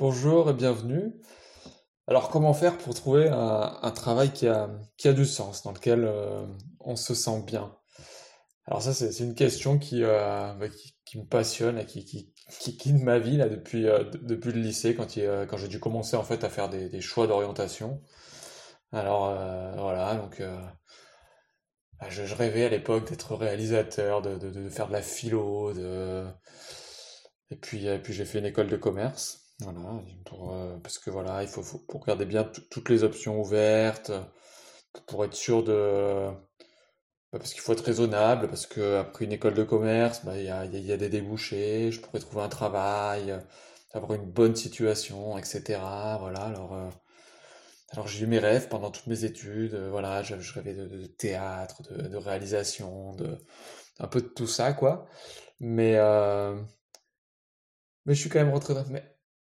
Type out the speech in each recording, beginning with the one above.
Bonjour et bienvenue. Alors, comment faire pour trouver un, travail qui a, du sens, dans lequel euh, on se sent bien? Alors ça, c'est une question qui, euh, bah, me passionne et qui, qui, guide ma vie euh, depuis le lycée, quand, j'ai dû commencer en fait à faire des, choix d'orientation. Alors voilà, donc bah, je, rêvais à l'époque d'être réalisateur, de, faire de la philo, et puis j'ai fait une école de commerce. Voilà, pour, euh, parce que voilà, il faut, faut pour regarder bien tout- toutes les options ouvertes, pour être sûr de, bah, parce qu'il faut être raisonnable, parce que après une école de commerce, bah, il y a, y a- des débouchés, je pourrais trouver un travail, avoir une bonne situation, etc. Voilà, alors, euh, alors j'ai eu mes rêves pendant toutes mes études, euh, voilà, je, rêvais de, théâtre, de, réalisation, de, un peu de tout ça, quoi. Mais, mais je suis quand même dans... mais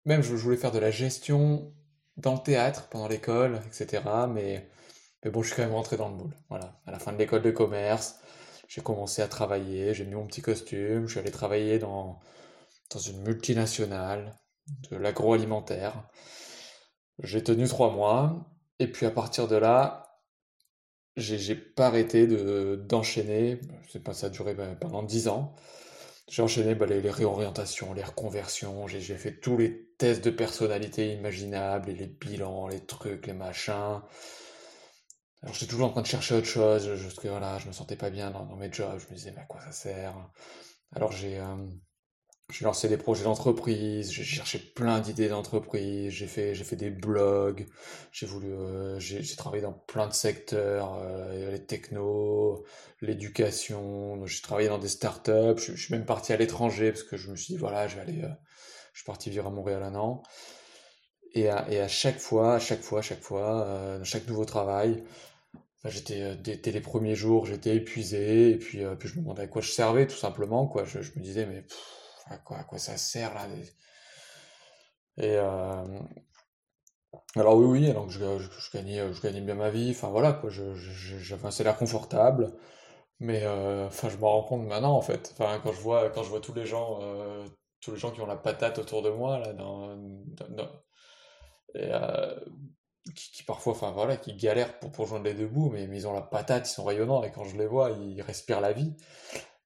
Même je, voulais faire de la gestion dans le théâtre pendant l'école, etc. Mais, mais bon, je suis quand même rentré dans le moule. Voilà. À la fin de l'école de commerce, j'ai commencé à travailler, j'ai mis mon petit costume, je suis allé travailler dans, dans une multinationale de l'agroalimentaire. J'ai tenu trois mois, et puis à partir de là, j'ai pas arrêté de d'enchaîner. C'est pas ça a duré ben, pendant dix ans. J'ai enchaîné bah, les, réorientations, les reconversions. J'ai fait tous les tests de personnalité imaginables, et les bilans, les trucs, les machins. Alors j'étais toujours en train de chercher autre chose, je- me sentais pas bien dans, mes jobs, je me disais, mais à quoi ça sert? Alors j'ai euh, lancé des projets d'entreprise, j'ai cherché plein d'idées d'entreprise, j'ai fait, fait des blogs, j'ai voulu, euh, j'ai travaillé dans plein de secteurs, euh, les technos, l'éducation, j'ai travaillé dans des startups, je, je suis même parti à l'étranger parce que je me suis dit, voilà, je vais aller, je suis parti vivre à Montréal un an. Et à, et à chaque fois, à chaque fois, à chaque fois, euh, chaque nouveau travail, Enfin, j'étais, euh, dès, les premiers jours, j'étais épuisé, et puis, euh, puis je me demandais à quoi je servais, tout simplement, quoi. Je, je me disais, mais à quoi, à quoi ça sert, là? Et euh, alors oui, oui, alors que je, gagnais, je gagnais bien ma vie, enfin voilà, quoi. J'avais un salaire confortable, mais enfin, je me rends compte maintenant, en fait. Enfin, quand je vois, quand je vois tous les gens, tous les gens qui ont la patate autour de moi, là, dans, euh, qui, parfois, enfin voilà, qui galèrent pour, pour joindre les deux bouts, mais, ils ont la patate, ils sont rayonnants, et quand je les vois, ils respirent la vie.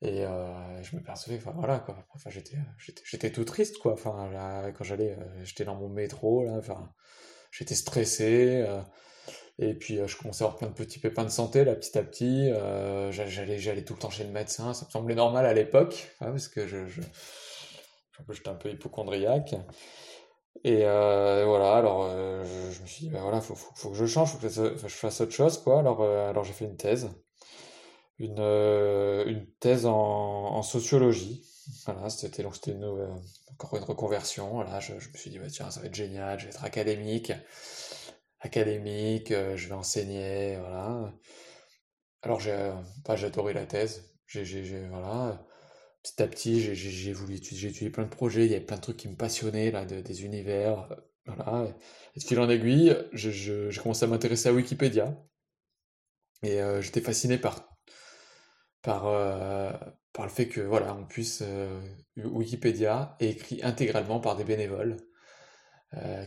Et euh, je me percevais, enfin voilà, quoi. Enfin, j'étais, j'étais, tout triste, quoi. Enfin, là, quand j'allais, euh, j'étais dans mon métro, là, enfin, j'étais stressé. et puis, je commençais à avoir plein de petits pépins de santé, petit à petit. j'a- j'allais, j'allais tout le temps chez le médecin. Ça me semblait normal à l'époque, hein, parce que je, j'étais un peu hypochondriaque. Et euh, voilà, alors euh, je, me suis dit, bah voilà, faut, faut, que je change, faut que je fasse, autre chose, quoi. Alors, euh, alors j'ai fait une thèse, une, une thèse en, sociologie. Voilà, c'était donc c'était une, encore une reconversion. Voilà, je, me suis dit, bah, tiens, ça va être génial, je vais être académique, académique, je vais enseigner, voilà. Alors j'ai, bah, j'ai adoré la thèse. J'ai- voilà. Petit à petit, j'ai voulu j'ai étudié plein de projets, il y avait plein de trucs qui me passionnaient, là, de- des univers, euh, voilà. Et de fil en aiguille, je- je- j'ai commencé à m'intéresser à Wikipédia. Et euh, j'étais fasciné par, par, euh, par le fait que, voilà, on puisse, Wikipédia est écrit intégralement par des bénévoles,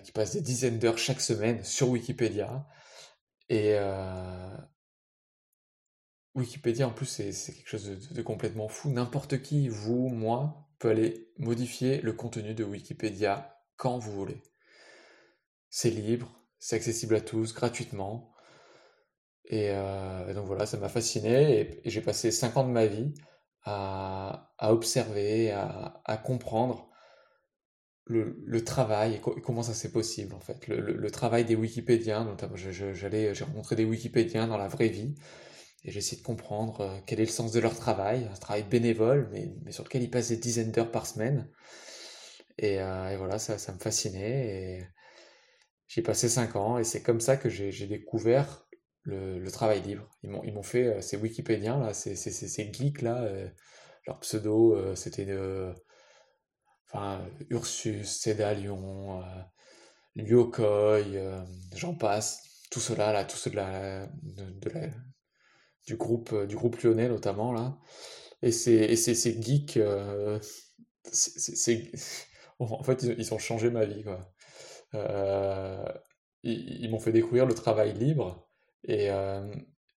qui passent des dizaines d'heures chaque semaine sur Wikipédia. Et, Wikipédia, en plus, c'est quelque chose de, complètement fou. N'importe qui, vous, moi, peut aller modifier le contenu de Wikipédia quand vous voulez. C'est libre, c'est accessible à tous, gratuitement. Et, euh, donc voilà, ça m'a fasciné. Et, j'ai passé 5 ans de ma vie à, à observer, à, à comprendre le, le travail et, co- et comment ça c'est possible, en fait. Le, le- le travail des Wikipédiens, notamment, j'ai rencontré des Wikipédiens dans la vraie vie. Et j'essaie de comprendre euh, quel est le sens de leur travail, un travail bénévole, mais, sur lequel ils passent des dizaines d'heures par semaine. Et, euh, et voilà, ça, ça me fascinait. Et j'ai passé cinq ans, et c'est comme ça que j'ai découvert le, travail libre. Ils m'ont fait, euh, ces Wikipédiens, là, ces, geeks, là, leur pseudo, c'était euh, enfin, Ursus, Cédalion, Lyokoi, euh, j'en passe. Tout cela, là, tout ceux de la, de, de la, du groupe, euh, du groupe lyonnais notamment là. Et c'est ces geeks, euh, en fait, ils, ont changé ma vie, quoi. ils, m'ont fait découvrir le travail libre. Et,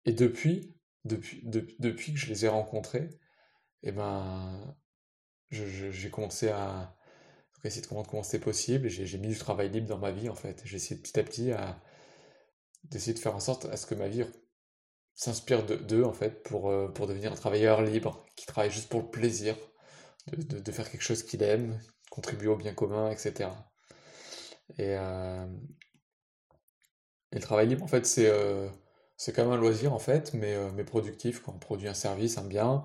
et depuis, depuis, depuis que je les ai rencontrés, et eh ben, j'ai commencé à essayer de comprendre comment c'était possible. J'ai mis du travail libre dans ma vie, en fait. J'ai essayé petit à petit à d'essayer de faire en sorte à ce que ma vie s'inspire d'eux, en fait, pour, euh, pour devenir un travailleur libre, qui travaille juste pour le plaisir de, de, faire quelque chose qu'il aime, contribuer au bien commun, etc. Et, euh, et le travail libre, en fait, c'est euh, c'est même un loisir, en fait, mais, mais productif. Quand on produit un service, un bien,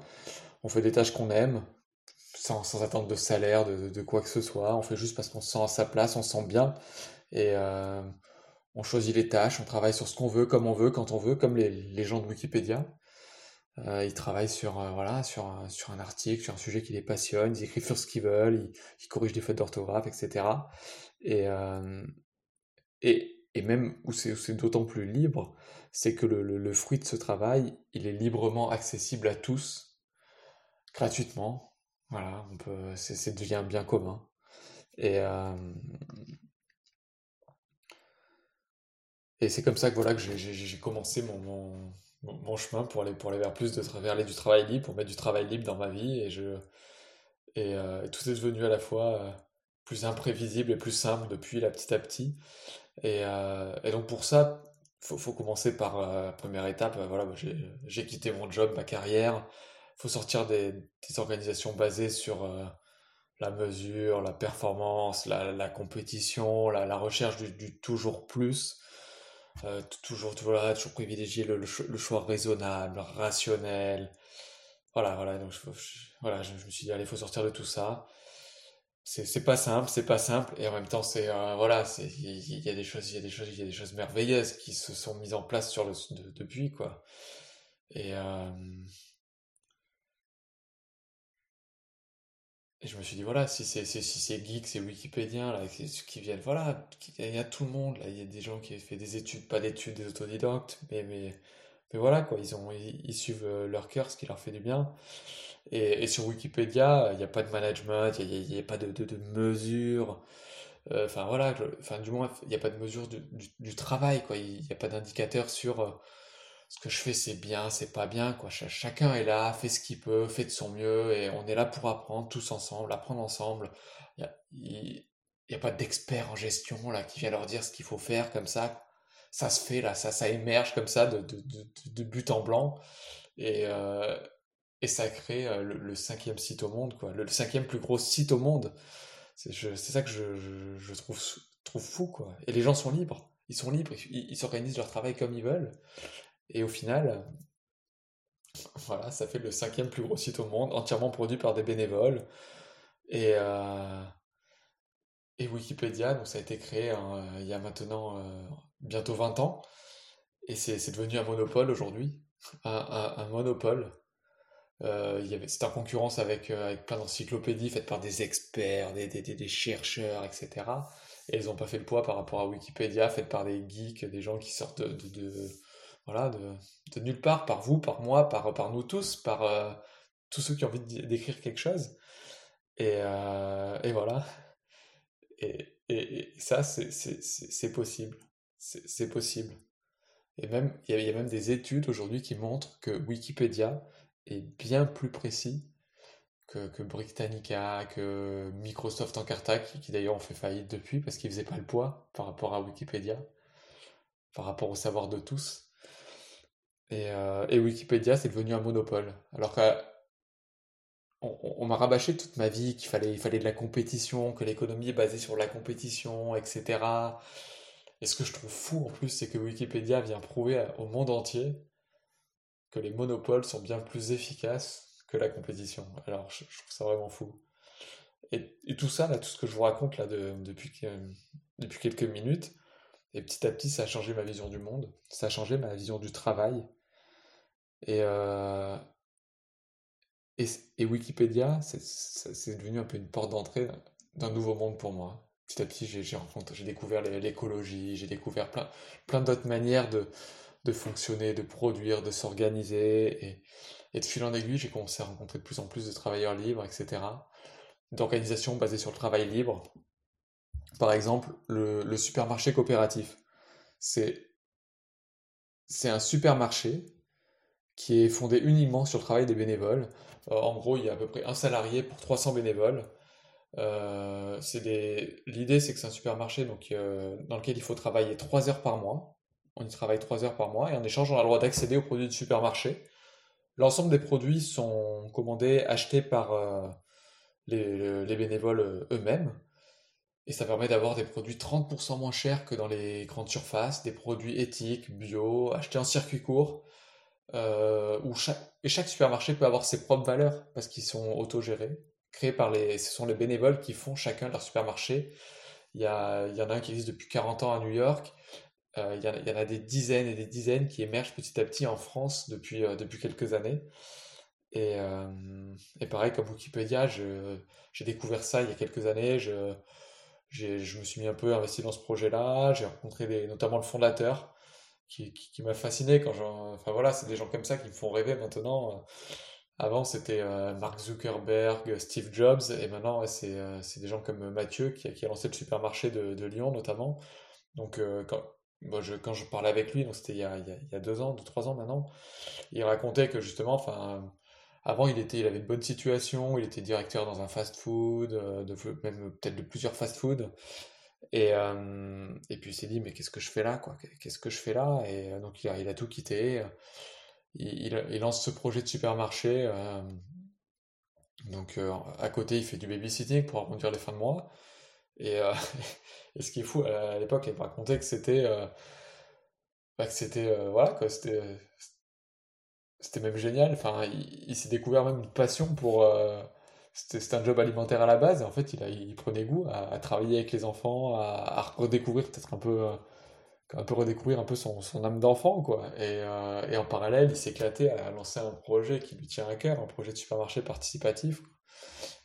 on fait des tâches qu'on aime, sans, sans, attendre de salaire, de, de, quoi que ce soit. On fait juste parce qu'on se sent à sa place, on se sent bien. Et euh, on choisit les tâches, on travaille sur ce qu'on veut, comme on veut, quand on veut, comme les, gens de Wikipédia. Euh, ils travaillent sur, euh, voilà, sur, sur un article, sur un sujet qui les passionne, ils écrivent sur ce qu'ils veulent, ils, corrigent des fautes d'orthographe, etc. Et, euh, et, et, même où c'est d'autant plus libre, c'est que le, le, le, fruit de ce travail, il est librement accessible à tous gratuitement. Voilà, on peut, c'est devient un bien commun. Et, euh, et c'est comme ça que voilà que j'ai commencé mon, mon, chemin pour aller, pour aller vers plus de vers aller du travail libre, pour mettre du travail libre dans ma vie. Et, je, et, euh, tout est devenu à la fois euh, plus imprévisible et plus simple depuis là petit à petit. Et, et donc pour ça, faut, faut commencer par la première étape. Voilà, j'ai quitté mon job, ma carrière faut sortir des, des organisations basées sur euh, la mesure, la performance, la, la compétition, la, recherche du, toujours plus. Euh, toujours, voilà, toujours privilégier le, le, choix raisonnable, rationnel. Voilà, voilà. Donc, je, voilà, je, me suis dit, allez, il faut sortir de tout ça. C'est pas simple, c'est pas simple, et en même temps, c'est euh, voilà, c'est il y, a des choses, il y a des choses, il y a des choses merveilleuses qui se sont mises en place sur le depuis quoi. Et euh, Et je me suis dit, voilà, si c'est si geek, c'est wikipédien, là, qui viennent, voilà, il y a tout le monde, là, il y a des gens qui ont fait des études, pas d'études, des autodidactes, mais, mais, mais voilà, quoi, ils, ont, ils, suivent euh, leur cœur, ce qui leur fait du bien. Et, et sur Wikipédia, il n'y a pas de management, il n'y a, pas de, de, mesures, euh, enfin voilà, enfin du moins, il n'y a pas de mesure du, du, travail, quoi, il n'y a pas d'indicateur sur... Ce que je fais c'est bien, c'est pas bien, quoi. chacun est là, fait ce qu'il peut, fait de son mieux, et on est là pour apprendre tous ensemble, apprendre ensemble. Il n'y a, a, pas d'expert en gestion là qui vient leur dire ce qu'il faut faire comme ça. Ça se fait là, ça, ça émerge comme ça de, de, de, de but en blanc, et, euh, et ça crée euh, le, cinquième site au monde, quoi. Le, cinquième plus gros site au monde. C'est ça que je, je, je, trouve, trouve fou, quoi. Et les gens sont libres. Ils sont libres, ils s'organisent leur travail comme ils veulent. Et au final, voilà, ça fait le cinquième plus gros site au monde, entièrement produit par des bénévoles. Et, euh, et Wikipédia, donc ça a été créé hein, il y a maintenant euh, bientôt 20 ans. Et c'est devenu un monopole aujourd'hui. Un, monopole. Euh, C'était en concurrence avec, euh, avec plein d'encyclopédies faites par des experts, des, des, des, chercheurs, etc. Et ils n'ont pas fait le poids par rapport à Wikipédia, faites par des geeks, des gens qui sortent de voilà, de, de, nulle part, par vous, par moi, par, par nous tous, par euh, tous ceux qui ont envie d'écrire quelque chose. Et, euh, et voilà. Et, et, ça, c'est possible. C'est possible. Et même, il y, a même des études aujourd'hui qui montrent que Wikipédia est bien plus précis que, que Britannica, que Microsoft Encarta, qui, qui d'ailleurs ont fait faillite depuis parce qu'ils faisaient pas le poids par rapport à Wikipédia, par rapport au savoir de tous. Euh, et, Wikipédia, c'est devenu un monopole. Alors qu'on on, m'a rabâché toute ma vie qu'il fallait, il fallait de la compétition, que l'économie est basée sur la compétition, etc. Et ce que je trouve fou en plus, c'est que Wikipédia vient prouver au monde entier que les monopoles sont bien plus efficaces que la compétition. Alors je, trouve ça vraiment fou. Et, tout ça, tout ce que je vous raconte là depuis, depuis quelques minutes, et petit à petit, ça a changé ma vision du monde, ça a changé ma vision du travail, et, euh, et, Wikipédia, c'est devenu un peu une porte d'entrée d'un nouveau monde pour moi. Petit à petit, j'ai découvert l'écologie, j'ai découvert plein, plein d'autres manières de, de fonctionner, de produire, de s'organiser. Et, et, de fil en aiguille, j'ai commencé à rencontrer de plus en plus de travailleurs libres, etc. d'organisation basée sur le travail libre. Par exemple, le, supermarché coopératif. C'est un supermarché qui est fondé uniquement sur le travail des bénévoles. Euh, en gros, il y a à peu près un salarié pour 300 bénévoles. Euh, l'idée, c'est que c'est un supermarché euh, dans lequel il faut travailler 3 heures par mois. On y travaille 3 heures par mois et en échange, on a le droit d'accéder aux produits du supermarché. L'ensemble des produits sont commandés, achetés par les, les, bénévoles eux-mêmes. Et ça permet d'avoir des produits 30% moins chers que dans les grandes surfaces, des produits éthiques, bio, achetés en circuit court. Euh, chaque, et chaque supermarché peut avoir ses propres valeurs parce qu'ils sont autogérés, créés par les, ce sont les bénévoles qui font chacun leur supermarché. Il y, a, il y en a un qui existe depuis 40 ans à New York. Euh, il, y en a, des dizaines et des dizaines qui émergent petit à petit en France depuis, euh, depuis quelques années. Et, et pareil, comme Wikipédia, j'ai découvert ça il y a quelques années. Je, je me suis mis un peu investi dans ce projet-là. J'ai rencontré notamment le fondateur qui, m'a fasciné quand j'en. Enfin voilà, c'est des gens comme ça qui me font rêver maintenant. Avant, c'était euh, Mark Zuckerberg, Steve Jobs, et maintenant, c'est euh, des gens comme Mathieu qui, a lancé le supermarché de, Lyon notamment. Donc, euh, quand, je, quand je parlais avec lui, donc c'était il, y a deux ans, deux, trois ans maintenant, il racontait que justement, avant, il, était, il avait une bonne situation, il était directeur dans un fast-food, de, même peut-être de plusieurs fast-food. Et, euh, et puis il s'est dit, mais qu'est-ce que je fais là, quoi? Qu'est-ce que je fais là? Et euh, donc il a, il a tout quitté. Il, il, lance ce projet de supermarché. Euh, donc à côté, il fait du babysitting pour arrondir les fins de mois. Et, et ce qui est fou, à l'époque, il me racontait que c'était, bah, que c'était, voilà, quoi, c'était, c'était même génial. Enfin, il s'est découvert même une passion pour c'était un job alimentaire à la base, et en fait, il, a, il prenait goût à, travailler avec les enfants, à, redécouvrir peut-être un peu, euh, un peu redécouvrir un peu son, son âme d'enfant, quoi. Et, euh, et, en parallèle, il s'éclatait à lancer un projet qui lui tient à cœur, un projet de supermarché participatif.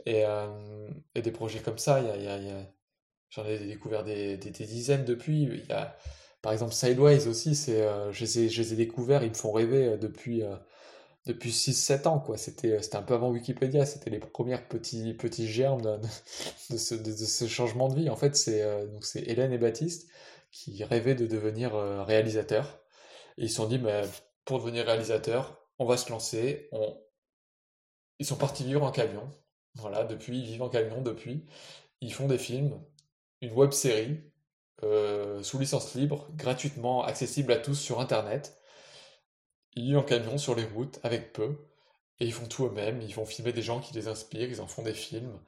Et, euh, et des projets comme ça, y a, j'en ai découvert des, des, dizaines depuis. Y a, par exemple, Sideways aussi, c'est, je, les ai, je les ai découverts, ils me font rêver depuis depuis 6-7 ans, quoi. C'était, c'était un peu avant Wikipédia, c'était les premiers petits, petits germes de, ce, changement de vie. En fait, c'est, euh, c'est Hélène et Baptiste qui rêvaient de devenir euh, réalisateurs. Et ils se sont dit, mais pour devenir réalisateur, on va se lancer. Ils sont partis vivre en camion. Voilà, depuis, ils vivent en camion depuis. Ils font des films, une web série, euh, sous licence libre, gratuitement accessible à tous sur Internet ils en camion sur les routes avec peu. Et ils font tout eux-mêmes, ils vont filmer des gens qui les inspirent, ils en font des films.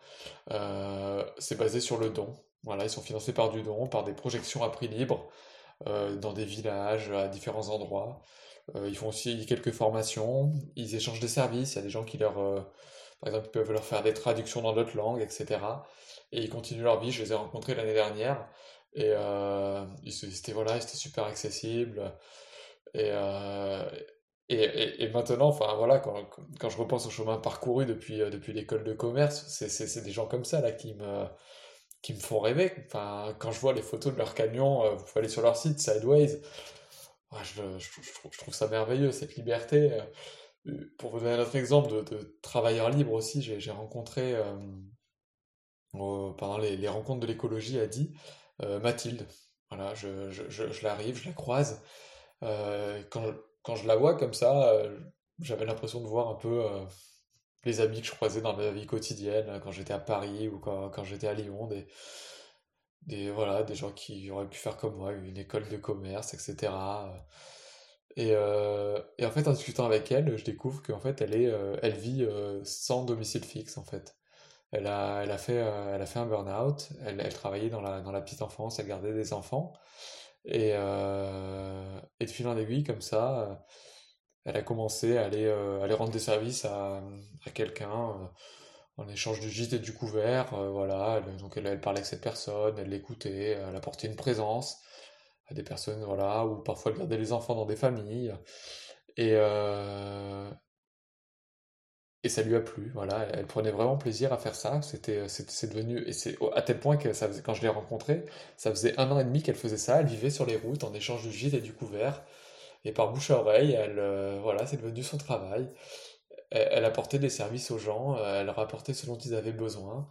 Euh, c'est basé sur le don. Voilà, ils sont financés par du don, par des projections à prix libre, euh, dans des villages, à différents endroits. Euh, ils font aussi quelques formations, ils échangent des services, il y a des gens qui leur... par exemple, ils peuvent leur faire des traductions dans d'autres langues, etc. Et ils continuent leur vie, je les ai rencontrés l'année dernière. Et c'était voilà, c'était super accessible. Et, et, et, maintenant, enfin voilà, quand, quand, je repense au chemin parcouru depuis, euh, depuis l'école de commerce, c'est des gens comme ça là qui me, qui me font rêver. Enfin, quand je vois les photos de leurs camions, euh, vous aller sur leur site Sideways, je, je, trouve ça merveilleux, cette liberté. Euh, pour vous donner un autre exemple de, de travailleurs libres aussi, j'ai rencontré pendant les, rencontres de l'écologie à Die Mathilde. Voilà, je, l'arrive, je la croise. quand, quand je la vois comme ça, euh, j'avais l'impression de voir un peu euh, les amis que je croisais dans ma vie quotidienne, quand j'étais à Paris ou quand, quand j'étais à Lyon, des, voilà, des gens qui auraient pu faire comme moi, une école de commerce, etc. Et, euh, et en fait, en discutant avec elle, je découvre qu'en fait, elle, est, elle vit sans domicile fixe, en fait. Elle a, elle a, fait, elle a fait un burn-out, elle, elle travaillait dans la, dans la petite enfance, elle gardait des enfants. Et, euh, et de fil en aiguille, comme ça, euh, elle a commencé à aller, euh, aller rendre des services à, à quelqu'un en échange du gîte et du couvert. voilà, donc elle, elle, parlait avec cette personne, elle l'écoutait, elle apportait une présence à des personnes, voilà, ou parfois elle gardait les enfants dans des familles. Et, et ça lui a plu, voilà, elle prenait vraiment plaisir à faire ça, c'était, c'est devenu, et c'est à tel point que ça quand je l'ai rencontrée, ça faisait un an et demi qu'elle faisait ça, elle vivait sur les routes en échange du gîte et du couvert, et par bouche à oreille, elle, euh, voilà, c'est devenu son travail. elle, apportait des services aux gens, elle leur apportait ce dont ils avaient besoin,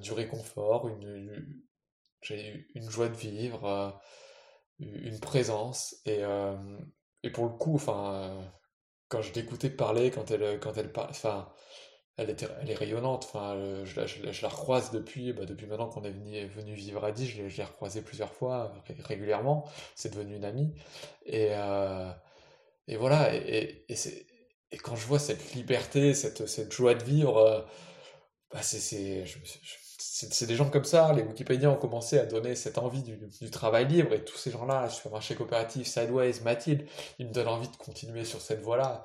du réconfort, une, une, une joie de vivre, une présence. Et, et pour le coup, enfin, quand je l'écoutais parler, quand elle, quand elle parle, enfin, elle, était, elle est rayonnante. Enfin, je, je, la recroise depuis, bah, depuis maintenant qu'on est venu, venu vivre à Die, je l'ai recroisée plusieurs fois, régulièrement. C'est devenu une amie. Et, euh, et voilà. Et, et, et, quand je vois cette liberté, cette, cette joie de vivre, euh, bah, c'est c'est des gens comme ça, les Wikipédiens ont commencé à donner cette envie du, travail libre, et tous ces gens-là, Supermarché Coopératif, Sideways, Mathilde, ils me donnent envie de continuer sur cette voie-là.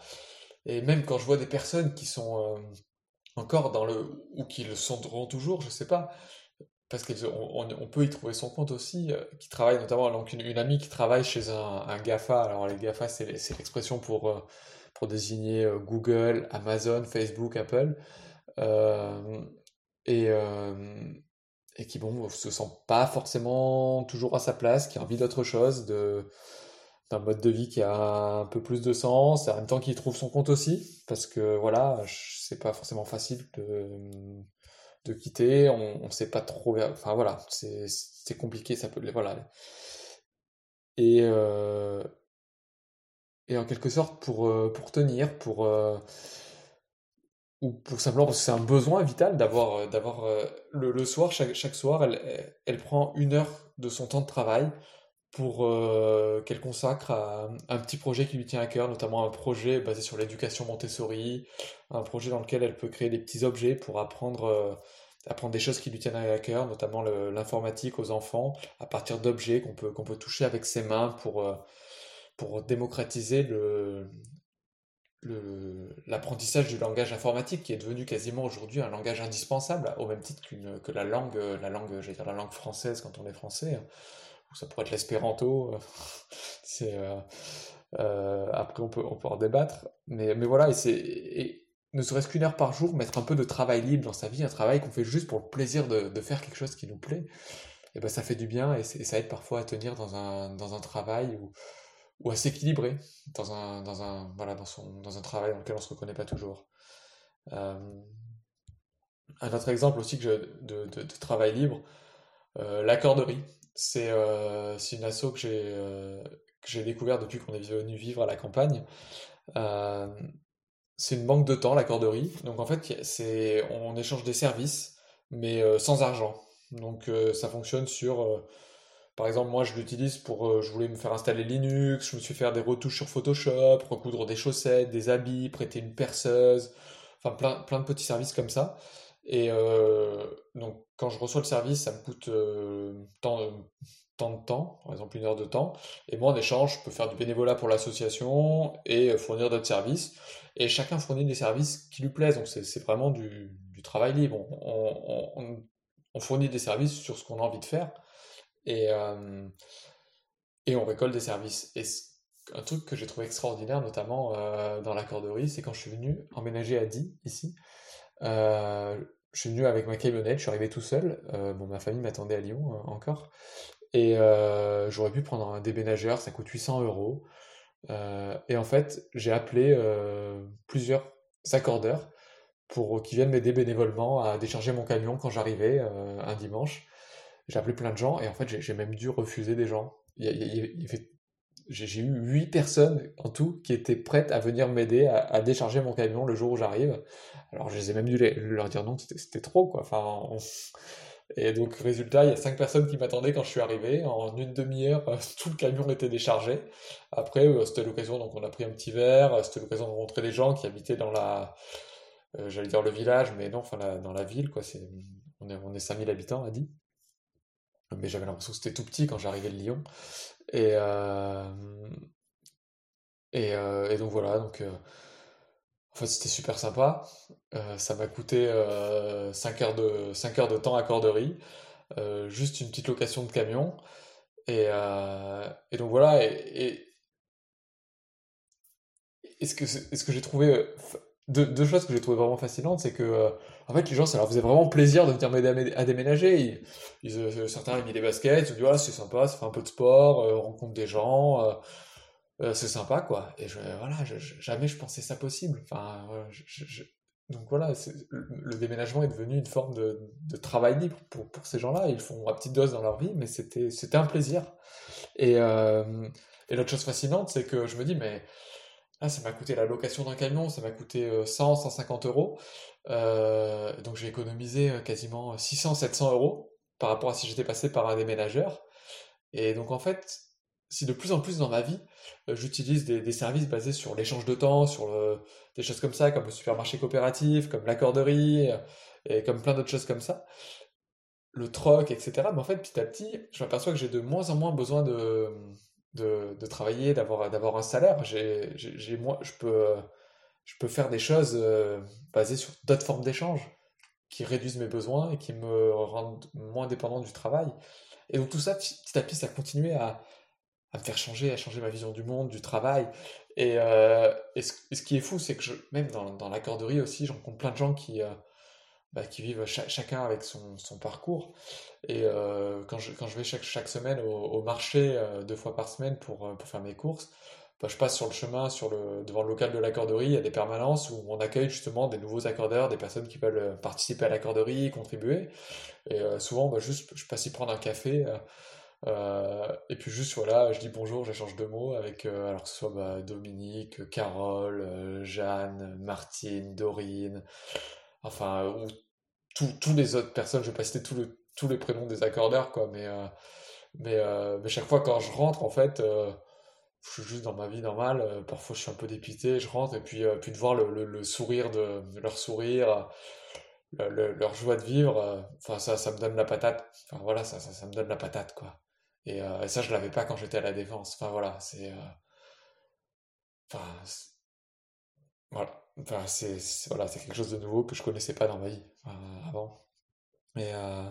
Et même quand je vois des personnes qui sont euh, encore dans le... ou qui le seront toujours, je sais pas, parce qu'on on, peut y trouver son compte aussi, euh, qui travaille notamment, donc une, amie qui travaille chez un, GAFA, alors les GAFA c'est l'expression pour, euh, pour désigner Google, Amazon, Facebook, Apple, et, qui bon se sent pas forcément toujours à sa place, qui a envie d'autre chose, d'un mode de vie qui a un peu plus de sens, et en même temps qui trouve son compte aussi, parce que voilà, c'est pas forcément facile de, de quitter, on, on sait pas trop, enfin voilà, c'est compliqué, ça peut, voilà. Et, et en quelque sorte, pour, pour tenir, pour, ou pour simplement parce que c'est un besoin vital d'avoir euh, d'avoir euh, le, soir chaque, chaque soir elle, elle prend une heure de son temps de travail pour euh, qu'elle consacre à un petit projet qui lui tient à cœur, notamment un projet basé sur l'éducation Montessori, un projet dans lequel elle peut créer des petits objets pour apprendre, apprendre des choses qui lui tiennent à cœur, notamment l'informatique aux enfants, à partir d'objets qu'on peut, qu'on peut toucher avec ses mains pour, pour démocratiser le, l'apprentissage du langage informatique qui est devenu quasiment aujourd'hui un langage indispensable au même titre qu'une que la langue la langue je dire la langue française quand on est français ou ça pourrait être l'espéranto c'est euh, euh, après on peut on peut en débattre. Mais mais voilà et c'est ne serait-ce qu'une heure par jour mettre un peu de travail libre dans sa vie un travail qu'on fait juste pour le plaisir de, de, faire quelque chose qui nous plaît et ben ça fait du bien et, ça aide parfois à tenir dans un dans un travail où ou à s'équilibrer dans un, dans, un, voilà, dans, dans un travail dans lequel on ne se reconnaît pas toujours. Euh, un autre exemple aussi que de, de, travail libre, euh, l'accorderie. C'est euh, une asso que j'ai euh, j'ai découvert depuis qu'on est venu vivre à la campagne. c'est une banque de temps, l'accorderie. Donc en fait, on échange des services, mais sans argent. Donc ça fonctionne sur par exemple, moi, je l'utilise pour, euh, je voulais me faire installer Linux, je me suis fait faire des retouches sur Photoshop, recoudre des chaussettes, des habits, prêter une perceuse, enfin plein, plein de petits services comme ça. Et euh, donc, quand je reçois le service, ça me coûte euh, tant, tant, de temps, par exemple une heure de temps. Et moi, en échange, je peux faire du bénévolat pour l'association et fournir d'autres services. Et chacun fournit des services qui lui plaisent. Donc, c'est vraiment du, du, travail libre. On, fournit des services sur ce qu'on a envie de faire et, euh, et on récolte des services. Et un truc que j'ai trouvé extraordinaire, notamment euh, dans l'accorderie, c'est quand je suis venu emménager à Die, ici. Euh, je suis venu avec ma camionnette, je suis arrivé tout seul. bon, ma famille m'attendait à Lyon encore. Et j'aurais pu prendre un déménageur, ça coûte 800 euros. et en fait, j'ai appelé plusieurs accordeurs pour qu'ils viennent m'aider bénévolement à décharger mon camion quand j'arrivais un dimanche j'ai appelé plein de gens et en fait j'ai même dû refuser des gens. J'ai eu huit personnes en tout qui étaient prêtes à venir m'aider à, décharger mon camion le jour où j'arrive. Alors je les ai même dû leur dire non, c'était trop quoi. Enfin, Et donc résultat, il y a cinq personnes qui m'attendaient quand je suis arrivé. En une demi-heure, tout le camion était déchargé. Après, euh, c'était l'occasion, donc on a pris un petit verre. C'était l'occasion de rencontrer des gens qui habitaient dans la, euh, j'allais dire le village, mais non, enfin dans la ville quoi. On est, on est 5000 habitants, a dit mais j'avais l'impression que c'était tout petit quand j'arrivais de Lyon. Et, euh, euh, et, donc voilà, donc, euh, en fait c'était super sympa. ça m'a coûté 5 heures, de, 5 heures de temps à corderie, juste une petite location de camion. Et, et donc voilà, et, et, ce que, ce que j'ai trouvé deux, choses que j'ai trouvé vraiment fascinantes, c'est que euh, en fait les gens ça leur faisait vraiment plaisir de venir à, déménager. Ils, euh, certains ils mis des baskets, ils ont dit voilà c'est sympa, ça fait un peu de sport, euh, on rencontre des gens. c'est sympa, quoi. Et je, voilà, jamais je pensais ça possible. Enfin, donc voilà, le, déménagement est devenu une forme de, de travail libre pour, pour ces gens-là. Ils font à petite dose dans leur vie, mais c'était, un plaisir. Et, et l'autre chose fascinante, c'est que je me dis, mais là, ça m'a coûté la location d'un camion, ça m'a coûté euh, 100, 150 euros. Euh, donc j'ai économisé euh, quasiment 600, 700 euros par rapport à si j'étais passé par un déménageur. Et donc en fait, si de plus en plus dans ma vie, euh, j'utilise des, services basés sur l'échange de temps, sur des choses comme ça, comme le supermarché coopératif, comme l'accorderie, euh, et comme plein d'autres choses comme ça, le troc, etc. Mais en fait, petit à petit, je m'aperçois que j'ai de moins en moins besoin de, de, travailler, d'avoir, un salaire. J'ai, moins, je peux, je peux faire des choses euh, basées sur d'autres formes d'échange qui réduisent mes besoins et qui me rendent moins dépendant du travail. Et donc tout ça, petit à petit, ça a continué à, me faire changer, à changer ma vision du monde, du travail. Et, euh, et, ce, qui est fou, c'est que je, même dans, dans l'accorderie aussi, j'en rencontre plein de gens qui, euh, bah, qui vivent cha- chacun avec son, son parcours. Et euh, quand je, quand je vais chaque, chaque semaine au, marché, euh, deux fois par semaine pour, euh, pour faire mes courses, bah, je passe sur le chemin, sur le, devant le local de l'accorderie, il y a des permanences où on accueille justement des nouveaux accordeurs, des personnes qui veulent participer à l'accorderie, contribuer. Et souvent, bah, juste, je passe y prendre un café. et puis juste voilà, je dis bonjour, j'échange deux mots avec, alors que ce soit bah, Dominique, Carole, Jeanne, Martine, Dorine, enfin, ou tous les autres personnes, je vais pas citer tous le- les prénoms des accordeurs, quoi, mais, euh, mais, euh, mais chaque fois quand je rentre, en fait, euh, je suis juste dans ma vie normale, parfois je suis un peu dépité, je rentre, et puis, puis de voir le, le- le sourire de, leur sourire, le- le- leur joie de vivre, ça, ça me donne la patate, enfin voilà, ça, ça, ça me donne la patate, quoi. Et, et ça, je l'avais pas quand j'étais à la Défense, enfin voilà, c'est... enfin, voilà. C'est voilà, c'est quelque chose de nouveau que je connaissais pas dans ma vie enfin, avant. Et, euh,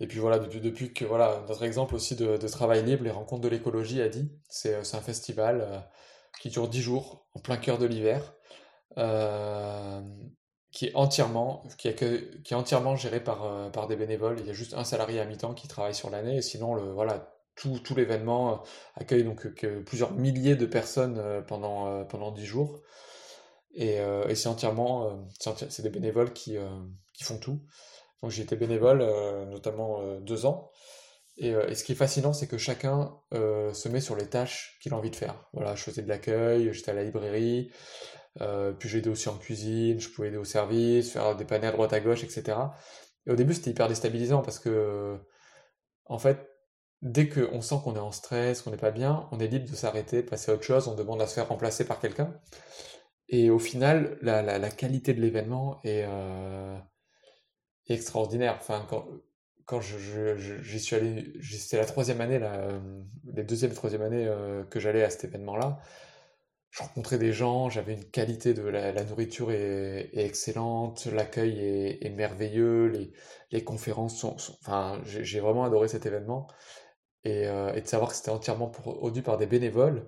Et puis voilà, depuis, depuis que, voilà, notre exemple aussi de, travail libre, les rencontres de l'écologie a dit, c'est euh, un festival euh, qui dure 10 jours, en plein cœur de l'hiver, euh, qui est entièrement, qui est, qui est entièrement géré par, euh, par des bénévoles. Il y a juste un salarié à mi-temps qui travaille sur l'année, et sinon, le, voilà, tout, tout l'événement euh, accueille donc euh, plusieurs milliers de personnes euh, pendant, euh, pendant 10 jours. Et, euh, et c'est entièrement, euh, c'est des bénévoles qui, euh, qui font tout. Donc j'ai été bénévole, notamment deux ans. Et, ce qui est fascinant, c'est que chacun se met sur les tâches qu'il a envie de faire. Voilà, je faisais de l'accueil, j'étais à la librairie, puis j'ai aidé aussi en cuisine, je pouvais aider au service, faire des paniers à droite à gauche, etc. Et au début, c'était hyper déstabilisant parce que, en fait, dès qu'on sent qu'on est en stress, qu'on n'est pas bien, on est libre de s'arrêter, passer à autre chose, on demande à se faire remplacer par quelqu'un. Et au final, la, la- la qualité de l'événement est, euh, extraordinaire. Enfin, quand, quand j'y suis allé, c'était la troisième année, euh, les deuxième et troisième année euh, que j'allais à cet événement-là, je rencontrais des gens, j'avais une qualité de la, la nourriture est, excellente, l'accueil est, merveilleux, les, les conférences sont, enfin, j'ai vraiment adoré cet événement et, et de savoir que c'était entièrement produit par des bénévoles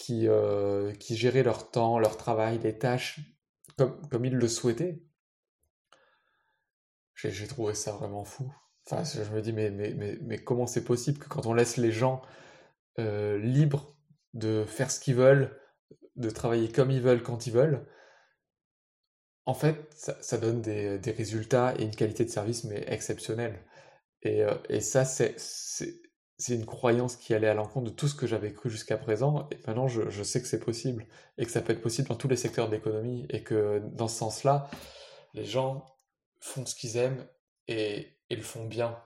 qui, euh, qui géraient leur temps, leur travail, les tâches comme, comme ils le souhaitaient. J'ai trouvé ça vraiment fou. Enfin, je me dis, mais, mais, mais, mais comment c'est possible que quand on laisse les gens euh, libres de faire ce qu'ils veulent, de travailler comme ils veulent, quand ils veulent, en fait, ça, ça donne des, des résultats et une qualité de service, mais exceptionnelle. Et, euh, et ça, c'est, c'est, une croyance qui allait à l'encontre de tout ce que j'avais cru jusqu'à présent. Et maintenant, je, je sais que c'est possible et que ça peut être possible dans tous les secteurs de l'économie. Et que dans ce sens-là, les gens font ce qu'ils aiment et, et le font bien.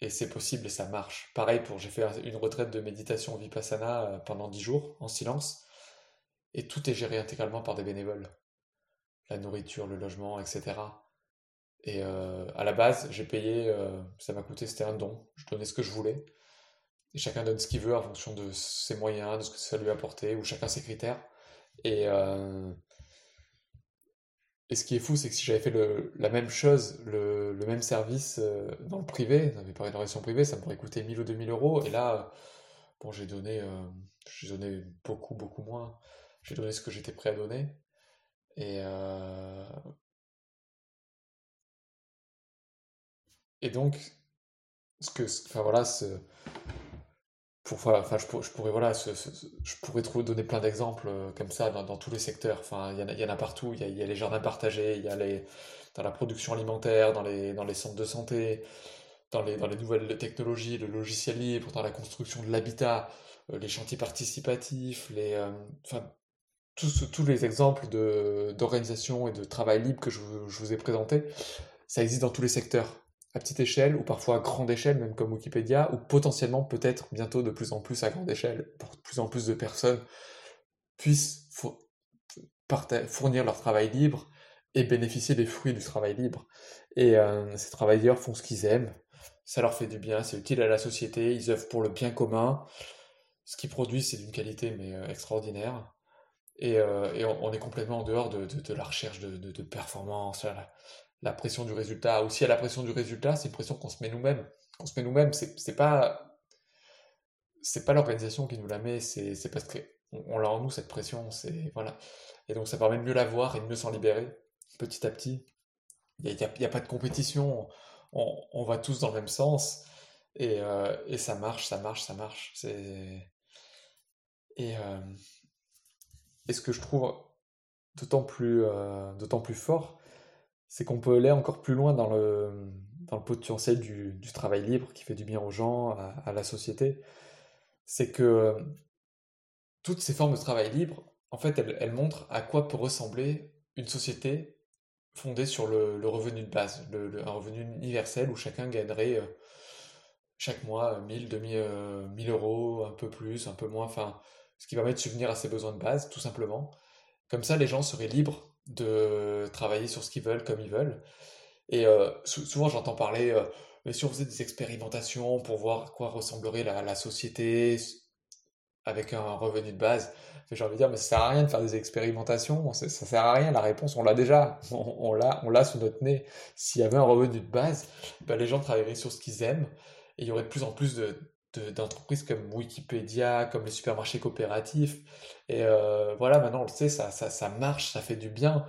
Et c'est possible et ça marche. Pareil pour, j'ai fait une retraite de méditation Vipassana euh, pendant 10 jours en silence. Et tout est géré intégralement par des bénévoles. La nourriture, le logement, etc. Et euh, à la base, j'ai payé, euh, ça m'a coûté, c'était un don. Je donnais ce que je voulais. Et chacun donne ce qu'il veut en fonction de ses moyens, de ce que ça lui a apporté, ou chacun ses critères. Et, euh, et ce qui est fou, c'est que si j'avais fait le, la même chose, le, le même service euh, dans le privé, dans mes rénovation privée, ça me pourrait coûter 1000 ou 2000 euros. Et là, bon, j'ai donné, euh, j'ai donné beaucoup, beaucoup moins. J'ai donné ce que j'étais prêt à donner. Et, et donc, ce que, enfin voilà, ce, enfin, je, pourrais, voilà, je pourrais donner plein d'exemples comme ça dans, tous les secteurs. Enfin, il y, en a, partout. Il y a, les jardins partagés, il y a les, dans la production alimentaire, dans les, dans les centres de santé, dans les, dans les nouvelles technologies, le logiciel libre, dans la construction de l'habitat, les chantiers participatifs, les, enfin, tous, tous les exemples d'organisation et de travail libre que je, je vous ai présentés, ça existe dans tous les secteurs à petite échelle ou parfois à grande échelle, même comme Wikipédia, ou potentiellement peut-être bientôt de plus en plus à grande échelle, pour de plus en plus de personnes puissent fournir leur travail libre et bénéficier des fruits du travail libre. Et euh, ces travailleurs font ce qu'ils aiment, ça leur fait du bien, c'est utile à la société, ils œuvrent pour le bien commun. Ce qu'ils produisent, c'est d'une qualité mais euh, extraordinaire. Et, euh, on, est complètement en dehors de, la recherche de, de performance, pression du résultat. Aussi à la pression du résultat, c'est une pression qu'on se met nous-mêmes. On se met nous-mêmes. C'est pas c'est pas l'organisation qui nous la met. C'est parce qu'on on, l'a en nous cette pression. C'est voilà. Et donc ça permet de mieux la voir et de mieux s'en libérer petit à petit. Il n'y a, a, pas de compétition. On, on, va tous dans le même sens. Et, euh, et, ça marche, ça marche, ça marche. C'est et, euh, et ce que je trouve d'autant plus, euh, d'autant plus fort, c'est qu'on peut aller encore plus loin dans le, dans le potentiel du, du, travail libre qui fait du bien aux gens, à, la société. C'est que toutes ces formes de travail libre, en fait, elles, montrent à quoi peut ressembler une société fondée sur le, le revenu de base, le, un revenu universel où chacun gagnerait euh, chaque mois 1000, 2000, 1000 euros, un peu plus, un peu moins, enfin, ce qui permet de subvenir à ses besoins de base, tout simplement. Comme ça, les gens seraient libres de travailler sur ce qu'ils veulent comme ils veulent. Et euh, souvent, j'entends parler, euh, mais si on faisait des expérimentations pour voir à quoi ressemblerait la, société avec un revenu de base, j'ai envie de dire, mais ça sert à rien de faire des expérimentations, ça, sert à rien, la réponse, on l'a déjà, on, l'a, on l'a sous notre nez. S'il y avait un revenu de base, ben, les gens travailleraient sur ce qu'ils aiment, et il y aurait de plus en plus de, d'entreprises comme Wikipédia, comme les supermarchés coopératifs. Et euh, voilà, maintenant on le sait, ça, ça, marche, ça fait du bien.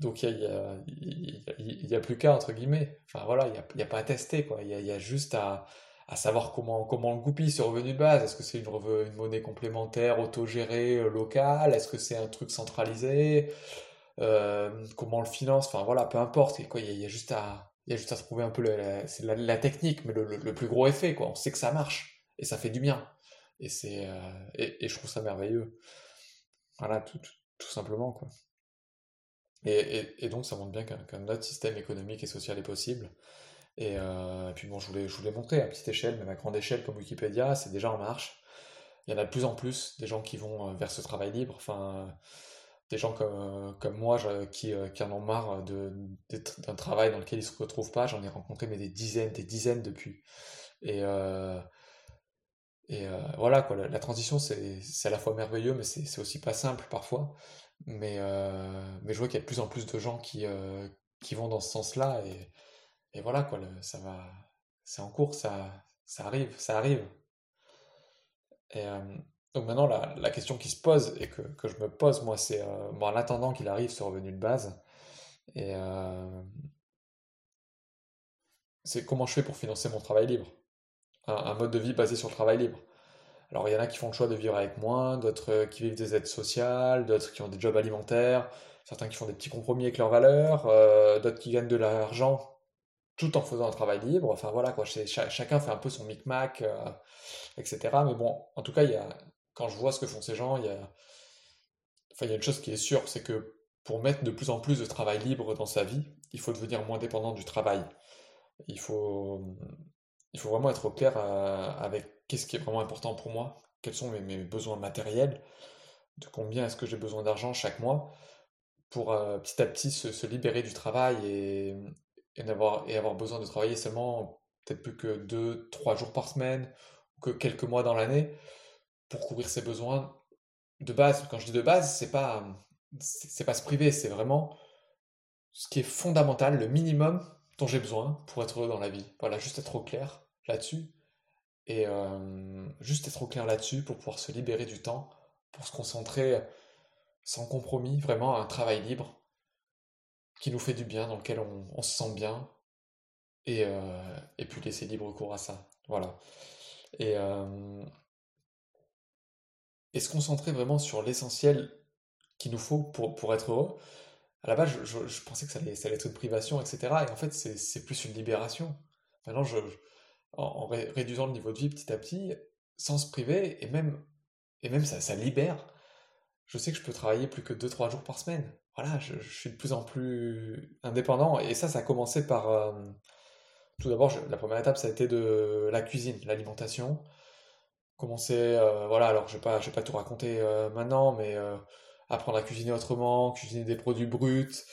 Donc il n'y a, y a, y a, plus qu'à, entre guillemets. Enfin voilà, il n'y a, y pas à tester, quoi. Il y a, y juste à, à, savoir comment, comment on le goupille ce revenu de base. Est-ce que c'est une, une, monnaie complémentaire, autogérée, euh, locale Est-ce que c'est un truc centralisé euh, Comment on le finance Enfin voilà, peu importe. Il y, y, a juste à... Il y a juste à se prouver un peu la, la, technique, mais le, le plus gros effet, quoi. On sait que ça marche et ça fait du bien. Et, c'est, euh, et, je trouve ça merveilleux. Voilà, tout, tout, simplement, quoi. Et, et, donc, ça montre bien qu'un, autre système économique et social est possible. Et, euh, puis, bon, je voulais, je voulais montrer à petite échelle, même à grande échelle comme Wikipédia, c'est déjà en marche. Il y en a de plus en plus des gens qui vont euh, vers ce travail libre. Enfin, des gens comme, comme moi qui, qui en ont marre d'un travail dans lequel ils ne se retrouvent pas. J'en ai rencontré mais des dizaines, des dizaines depuis. Et, et euh, voilà, quoi, la, transition, c'est à la fois merveilleux, mais c'est aussi pas simple parfois. Mais, euh, mais je vois qu'il y a de plus en plus de gens qui, euh, qui vont dans ce sens-là. Et, et, voilà, quoi, ça va, c'est en cours, ça, ça arrive, ça arrive. Et donc maintenant, la, la, question qui se pose et que, que je me pose, moi, c'est bon, en attendant qu'il arrive ce revenu de base, et c'est comment je fais pour financer mon travail libre? Un, mode de vie basé sur le travail libre. Alors il y en a qui font le choix de vivre avec moins, d'autres euh, qui vivent des aides sociales, d'autres qui ont des jobs alimentaires, certains qui font des petits compromis avec leurs valeurs, euh, d'autres qui gagnent de l'argent tout en faisant un travail libre. Enfin voilà, quoi, chacun fait un peu son micmac, euh, etc. Mais bon, en tout cas, quand je vois ce que font ces gens, il y a une chose qui est sûre, c'est que pour mettre de plus en plus de travail libre dans sa vie, il faut devenir moins dépendant du travail. Il faut, il faut vraiment être au clair euh, avec qu'est-ce qui est vraiment important pour moi, quels sont mes, besoins matériels, de combien est-ce que j'ai besoin d'argent chaque mois, pour euh, petit à petit se, libérer du travail et, avoir, et avoir besoin de travailler seulement peut-être plus que 2-3 jours par semaine, ou que quelques mois dans l'année, pour couvrir ses besoins de base. Quand je dis de base, c'est pas, c'est pas se priver, c'est vraiment ce qui est fondamental, le minimum dont j'ai besoin pour être heureux dans la vie. Voilà, juste être au clair là-dessus. Et euh, juste être au clair là-dessus pour pouvoir se libérer du temps, pour se concentrer sans compromis, vraiment à un travail libre qui nous fait du bien, dans lequel on, se sent bien, et, euh, et, puis laisser libre cours à ça. Voilà. Et, euh, et se concentrer vraiment sur l'essentiel qu'il nous faut pour, pour être heureux. À la base, je, pensais que ça allait, ça allait, être une privation, etc. Et en fait, c'est plus une libération. Maintenant, je, en, réduisant le niveau de vie petit à petit, sans se priver, et même, et même ça, ça libère. Je sais que je peux travailler plus que 2-3 jours par semaine. Voilà, je, suis de plus en plus indépendant. Et ça, ça a commencé par... Euh, tout d'abord, la première étape, ça a été de la cuisine, l'alimentation. Commencer, euh, voilà, alors je ne vais, pas, pas tout raconter euh, maintenant, mais apprendre à cuisiner autrement, cuisiner des produits bruts.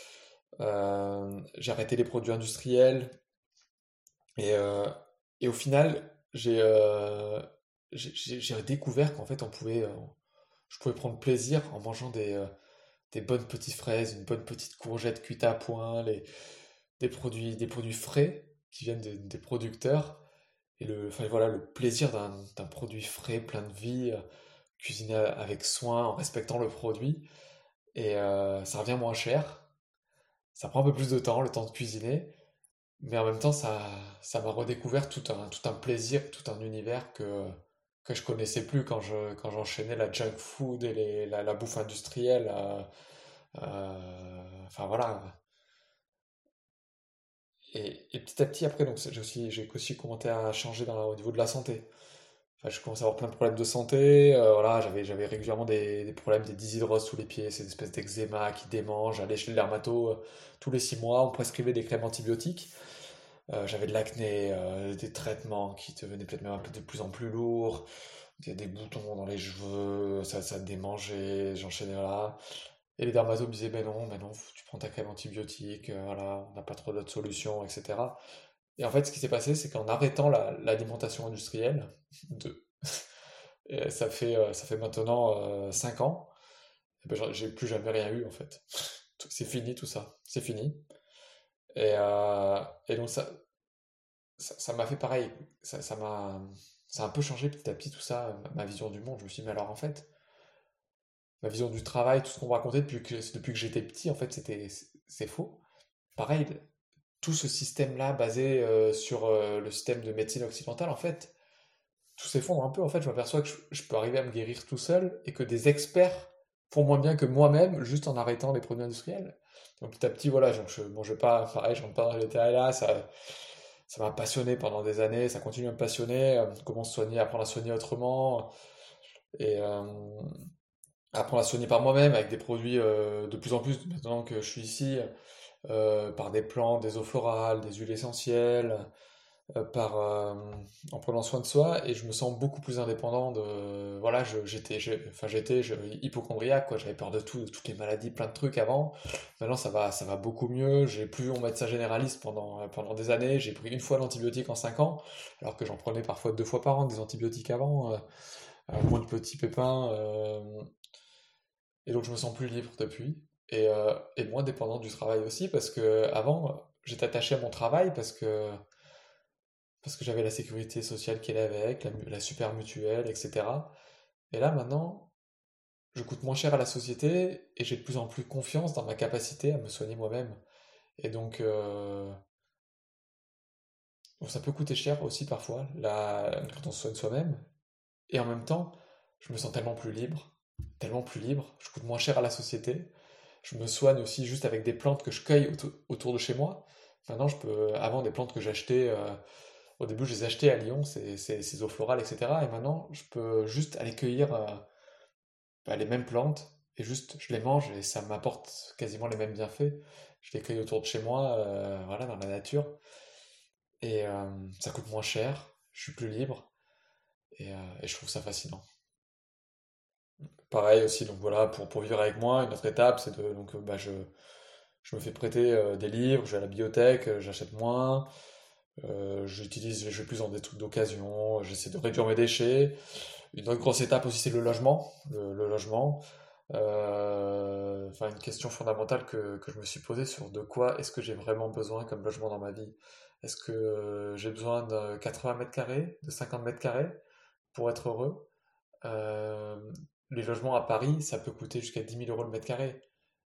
j'ai arrêté les produits industriels. Et, et au final, j'ai j'ai découvert qu'en fait, on pouvait, je pouvais prendre plaisir en mangeant des, des bonnes petites fraises, une bonne petite courgette cuite à point, les, des, produits, des produits frais qui viennent des, producteurs. Et le, enfin, voilà, le plaisir d'un produit frais, plein de vie, euh, cuisiné avec soin, en respectant le produit. Et euh, ça revient moins cher. Ça prend un peu plus de temps, le temps de cuisiner. Mais en même temps, ça ça m'a redécouvert tout un, tout un plaisir, tout un univers que, que je connaissais plus quand je quand j'enchaînais la junk food et les, la, la, bouffe industrielle. Euh, euh, enfin voilà. Et, et, petit à petit après, donc j'ai aussi j'ai aussi commencé à changer au niveau de la santé. Je commençais à avoir plein de problèmes de santé. Euh, voilà, j'avais j'avais régulièrement des, des, problèmes, des dyshydroses sous les pieds, ces espèces d'eczéma qui démangent. J'allais chez le dermato tous les six mois, on prescrivait des crèmes antibiotiques. Euh, j'avais de l'acné, euh, des traitements qui devenaient peut-être même de plus en plus lourds, des, des boutons dans les cheveux, ça, ça démangeait, j'enchaînais là. Et les dermatos me disaient, ben non, ben non, tu prends ta crème antibiotique, euh, voilà, on n'a pas trop d'autres solutions, etc. Et en fait, ce qui s'est passé, c'est qu'en arrêtant l'alimentation industrielle, de, ça, fait, ça fait maintenant 5 ans, ben, j'ai plus jamais rien eu en fait. C'est fini tout ça, c'est fini. Et, euh, et donc ça ça m'a fait pareil, ça m'a ça a un peu changé petit à petit tout ça, ma vision du monde. Je me suis dit, mais alors en fait, ma vision du travail, tout ce qu'on me racontait depuis que, depuis que j'étais petit, en fait, c'était c'est faux. Pareil, tout ce système-là basé euh, sur euh, le système de médecine occidentale, en fait, tout s'effondre un peu. En fait, je m'aperçois que je, peux arriver à me guérir tout seul et que des experts font moins bien que moi-même juste en arrêtant les produits industriels. Donc petit à petit, voilà, je ne vais pas, pareil, je rentre pas dans les détails là, ça ça m'a passionné pendant des années, ça continue à me passionner, euh, comment se soigner, apprendre à soigner autrement, et euh, apprendre à soigner par moi-même avec des produits euh, de plus en plus, maintenant que je suis ici, par des plantes, des eaux florales, des huiles essentielles, par, euh, en prenant soin de soi et je me sens beaucoup plus indépendant de voilà j'étais enfin j'étais hypochondriaque quoi. J'avais peur de tout toutes les maladies plein de trucs avant. Maintenant ça va ça va beaucoup mieux. J'ai plus mon médecin généraliste pendant pendant des années. J'ai pris une fois l'antibiotique en 5 ans alors que j'en prenais parfois deux fois par an des antibiotiques avant euh, moins de petits pépins et donc je me sens plus libre depuis. Et, et moins dépendant du travail aussi parce que avant j'étais attaché à mon travail parce que parce que j'avais la sécurité sociale qui allait avec, la, super mutuelle, etc. Et là, maintenant, je coûte moins cher à la société et j'ai de plus en plus confiance dans ma capacité à me soigner moi-même. Et donc, euh, ça peut coûter cher aussi parfois, là, quand on se soigne soi-même. Et en même temps, je me sens tellement plus libre, tellement plus libre, je coûte moins cher à la société. Je me soigne aussi juste avec des plantes que je cueille autour de chez moi. Maintenant, je peux, avant des plantes que j'achetais euh, au début, je les ai achetés à Lyon, ces, eaux florales, etc. Et maintenant, je peux juste aller cueillir euh, bah, les mêmes plantes et juste je les mange et ça m'apporte quasiment les mêmes bienfaits. Je les cueille autour de chez moi, euh, voilà, dans la nature. Et euh, ça coûte moins cher, je suis plus libre et, je trouve ça fascinant. Pareil aussi, donc voilà, pour, pour vivre avec moi, une autre étape, c'est de. Donc, bah, je, je me fais prêter des livres, je vais à la bibliothèque, j'achète moins. Euh, j'utilise, je vais plus dans des trucs d'occasion, j'essaie de réduire mes déchets. Une autre grosse étape aussi, c'est le logement. Le, logement. Euh, une question fondamentale que, que, je me suis posée sur de quoi est-ce que j'ai vraiment besoin comme logement dans ma vie? Est-ce que euh, j'ai besoin de 80 mètres carrés, de 50 mètres carrés pour être heureux? Les logements à Paris, ça peut coûter jusqu'à 10 000 euros le mètre carré.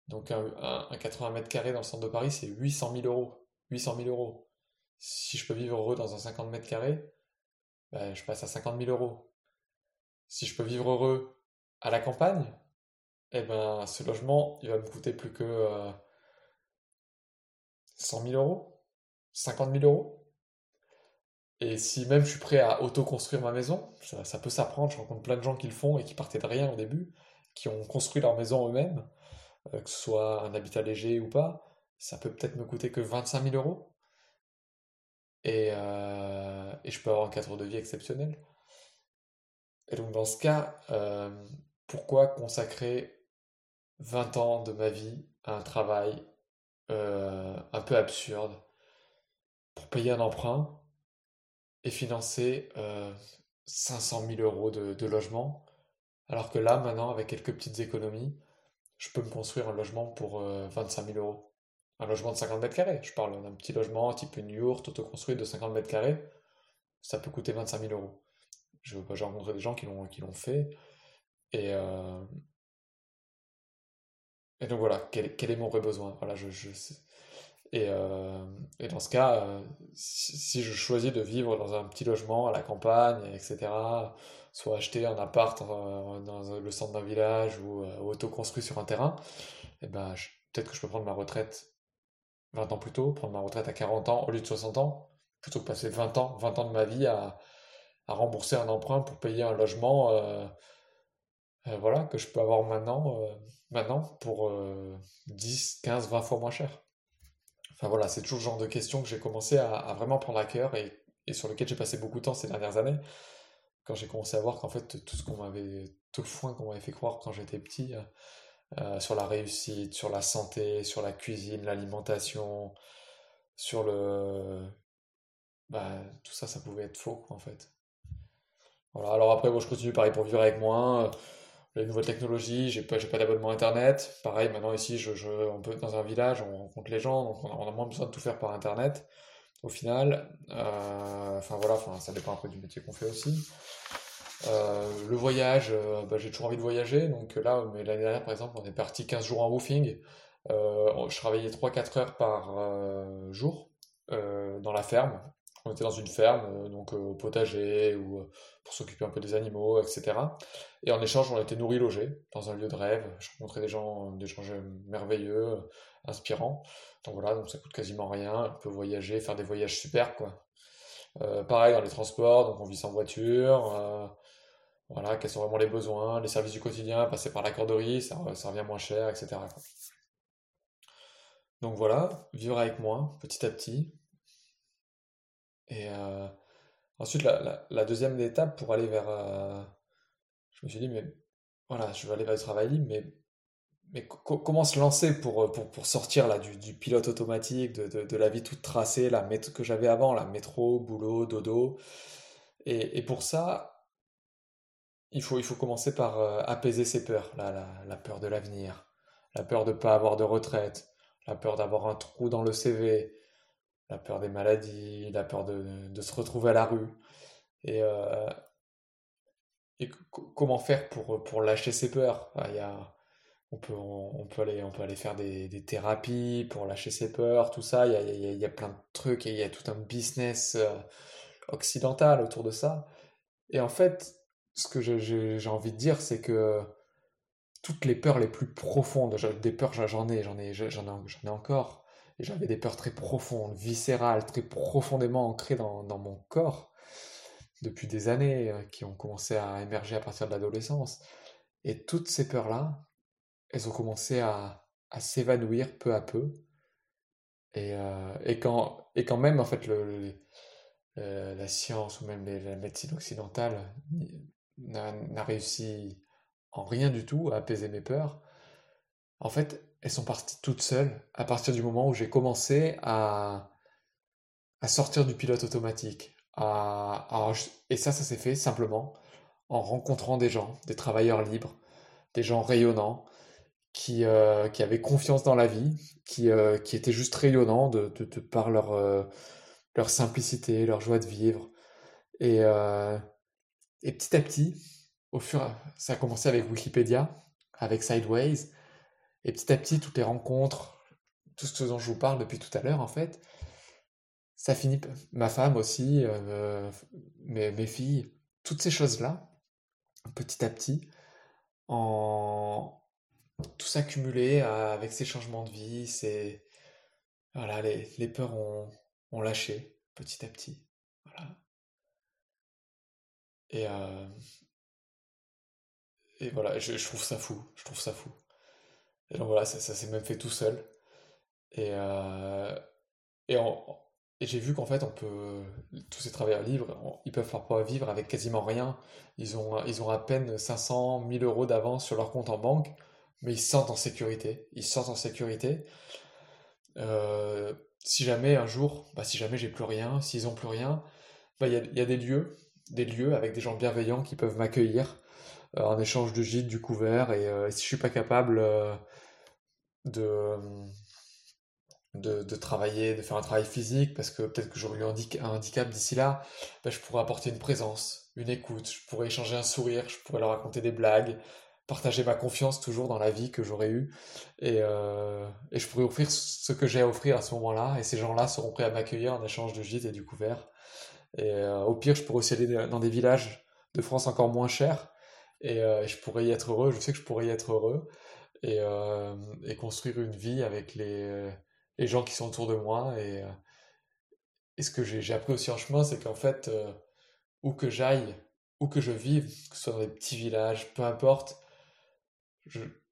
Donc un, un 80 mètres carrés dans le centre de Paris, c'est 800 000 euros. 800 000 euros si je peux vivre heureux dans un 50 mètres carrés, ben, je passe à 50 000 euros. Si je peux vivre heureux À la campagne, eh ben, ce logement, il va me coûter plus que euh, 100 000 euros, 50 000 euros. Et si même je suis prêt à auto-construire ma maison, ça, ça peut s'apprendre, je rencontre plein de gens qui le font et qui partaient de rien au début, qui ont construit leur maison eux-mêmes, euh, que ce soit un habitat léger ou pas, ça peut peut-être me coûter que 25 000 euros. Et, euh, et je peux avoir un cadre de vie exceptionnel. Et donc dans ce cas, euh, pourquoi consacrer 20 ans de ma vie à un travail euh, un peu absurde pour payer un emprunt et financer euh, 500 000 euros de, logement, alors que là, maintenant, avec quelques petites économies, je peux me construire un logement pour euh, 25 000 euros. Un logement de 50 mètres carrés. Je parle d'un petit logement type une yourte autoconstruit de 50 mètres carrés. Ça peut coûter 25 000 euros. Je- J'ai rencontré des gens qui l'ont qui l'ont fait. Et, euh, et donc voilà, quel, est mon vrai besoin? Voilà, je, Et, euh, et dans ce cas, euh, si, je choisis de vivre dans un petit logement à la campagne, etc., soit acheter un appart dans le centre d'un village ou auto-construit sur un terrain, eh ben, peut-être que je peux prendre ma retraite 20 ans plus tôt, prendre ma retraite à 40 ans au lieu de 60 ans, plutôt que passer 20 ans, 20 ans de ma vie à, à rembourser un emprunt pour payer un logement euh, euh, voilà, que je peux avoir maintenant, euh, maintenant pour euh, 10, 15, 20 fois moins cher. Enfin voilà, c'est toujours le genre de questions que j'ai commencé à, vraiment prendre à cœur et, sur lequel j'ai passé beaucoup de temps ces dernières années, quand j'ai commencé à voir qu'en fait tout ce qu'on m'avait, tout le foin qu'on m'avait fait croire quand j'étais petit, euh, sur la réussite, sur la santé, sur la cuisine, l'alimentation, sur le... Bah, tout ça, ça pouvait être faux, en fait. Alors après, je continue pareil pour vivre avec moi. euh, Les nouvelles technologies, j'ai pas, pas d'abonnement Internet. Pareil, maintenant ici, on peut dans un village, on rencontre les gens, donc on a, moins besoin de tout faire par Internet. Au final, Euh, enfin voilà, ça dépend un peu du métier qu'on fait aussi. Euh, le voyage, euh, bah, j'ai toujours envie de voyager. Donc là, mais l'année dernière, par exemple, on est parti 15 jours en roofing. Euh, je travaillais trois quatre heures par jour dans la ferme. On était dans une ferme, donc au potager ou pour s'occuper un peu des animaux, etc. Et en échange, on était nourris, logés dans un lieu de rêve. Je rencontrais des gens, des gens merveilleux, inspirants. Donc voilà, donc ça coûte quasiment rien. On peut voyager, faire des voyages super, quoi. Euh, pareil dans les transports, donc on vit sans voiture. euh, voilà, quels sont vraiment les besoins, les services du quotidien, passer par la corderie, ça, ça revient moins cher, etc. Donc voilà, vivre avec moi, petit à petit. Et euh, ensuite, la, deuxième étape pour aller vers... je me suis dit, mais voilà, je vais aller vers le travail libre, mais, mais co- comment se lancer pour, euh, pour, pour sortir là, du, du pilote automatique, de, de, de la vie toute tracée, la que j'avais avant, la métro, boulot, dodo? Et, et pour ça, il faut, il faut commencer par euh, apaiser ses peurs, la, la, la peur de l'avenir, la peur de ne pas avoir de retraite, la peur d'avoir un trou dans le CV, la peur des maladies, la peur de, de se retrouver à la rue. Et, euh, et co- comment faire pour, pour lâcher ses peurs? Il y a, on peut, on, peut aller, on peut aller faire des, des thérapies pour lâcher ses peurs, tout ça. Il y a, il y a- il y a plein de trucs et il y a tout un business euh, occidental autour de ça. Et en fait, ce que j'ai envie de dire, c'est que toutes les peurs les plus profondes, des peurs, j'en ai, j'en ai, j'en ai, ai encore. Et j'avais des peurs très profondes, viscérales, très profondément ancrées dans, dans mon corps depuis des années, euh, qui ont commencé à émerger à partir de l'adolescence. Et toutes ces peurs-là, elles ont commencé à, à s'évanouir peu à peu. Et, euh, et quand, et quand même, en fait, le, euh, la science ou même la médecine occidentale n'a réussi en rien du tout à apaiser mes peurs, en fait, elles sont parties toutes seules à partir du moment où j'ai commencé à, à sortir du pilote automatique. À, à- et ça, ça s'est fait simplement en rencontrant des gens, des travailleurs libres, des gens rayonnants, qui, euh, qui avaient confiance dans la vie, qui, euh, qui étaient juste rayonnants de, de, par leur, euh, leur simplicité, leur joie de vivre. Et, et petit à petit, au fur, ça a commencé avec Wikipédia, avec Sideways, et petit à petit, toutes les rencontres, tout ce dont je vous parle depuis tout à l'heure, en fait, ça finit, ma femme aussi, mes, mes filles, toutes ces choses-là, petit à petit, en tout s'accumuler avec ces changements de vie, c'est voilà, les, les peurs ont, ont, lâché petit à petit. Voilà. Et, euh, et voilà, je, je, trouve ça fou, je trouve ça fou. Et donc voilà, ça, ça s'est même fait tout seul. Et, euh, et, et j'ai vu qu'en fait, on peut, tous ces travailleurs libres, ils peuvent parfois vivre avec quasiment rien. Ils ont, ils ont à peine 500, 1000 euros d'avance sur leur compte en banque, mais ils se sentent en sécurité. Ils se sentent en sécurité. Euh, si jamais un jour, bah, si jamais j'ai plus rien, s'ils ont plus rien, bah, il y, a, des lieux, des lieux avec des gens bienveillants qui peuvent m'accueillir euh, en échange de gîtes, du couvert, et, euh, si je suis pas capable euh, de, de, travailler, de faire un travail physique, parce que peut-être que j'aurai un handicap d'ici là, bah, je pourrais apporter une présence, une écoute, je pourrais échanger un sourire, je pourrais leur raconter des blagues, partager ma confiance toujours dans la vie que j'aurais eue. Et, euh, et, je pourrais offrir ce que j'ai à offrir à ce moment-là. Et ces gens-là seront prêts à m'accueillir en échange de gîtes et du couvert. Et euh, au pire, je pourrais aussi aller dans des villages de France encore moins chers. Et euh, je pourrais y être heureux. Je sais que je pourrais y être heureux. Et, et construire une vie avec les, les, gens qui sont autour de moi. Et, et ce que j'ai appris aussi en chemin, c'est qu'en fait, où que j'aille, où que je vive, que ce soit dans des petits villages, peu importe,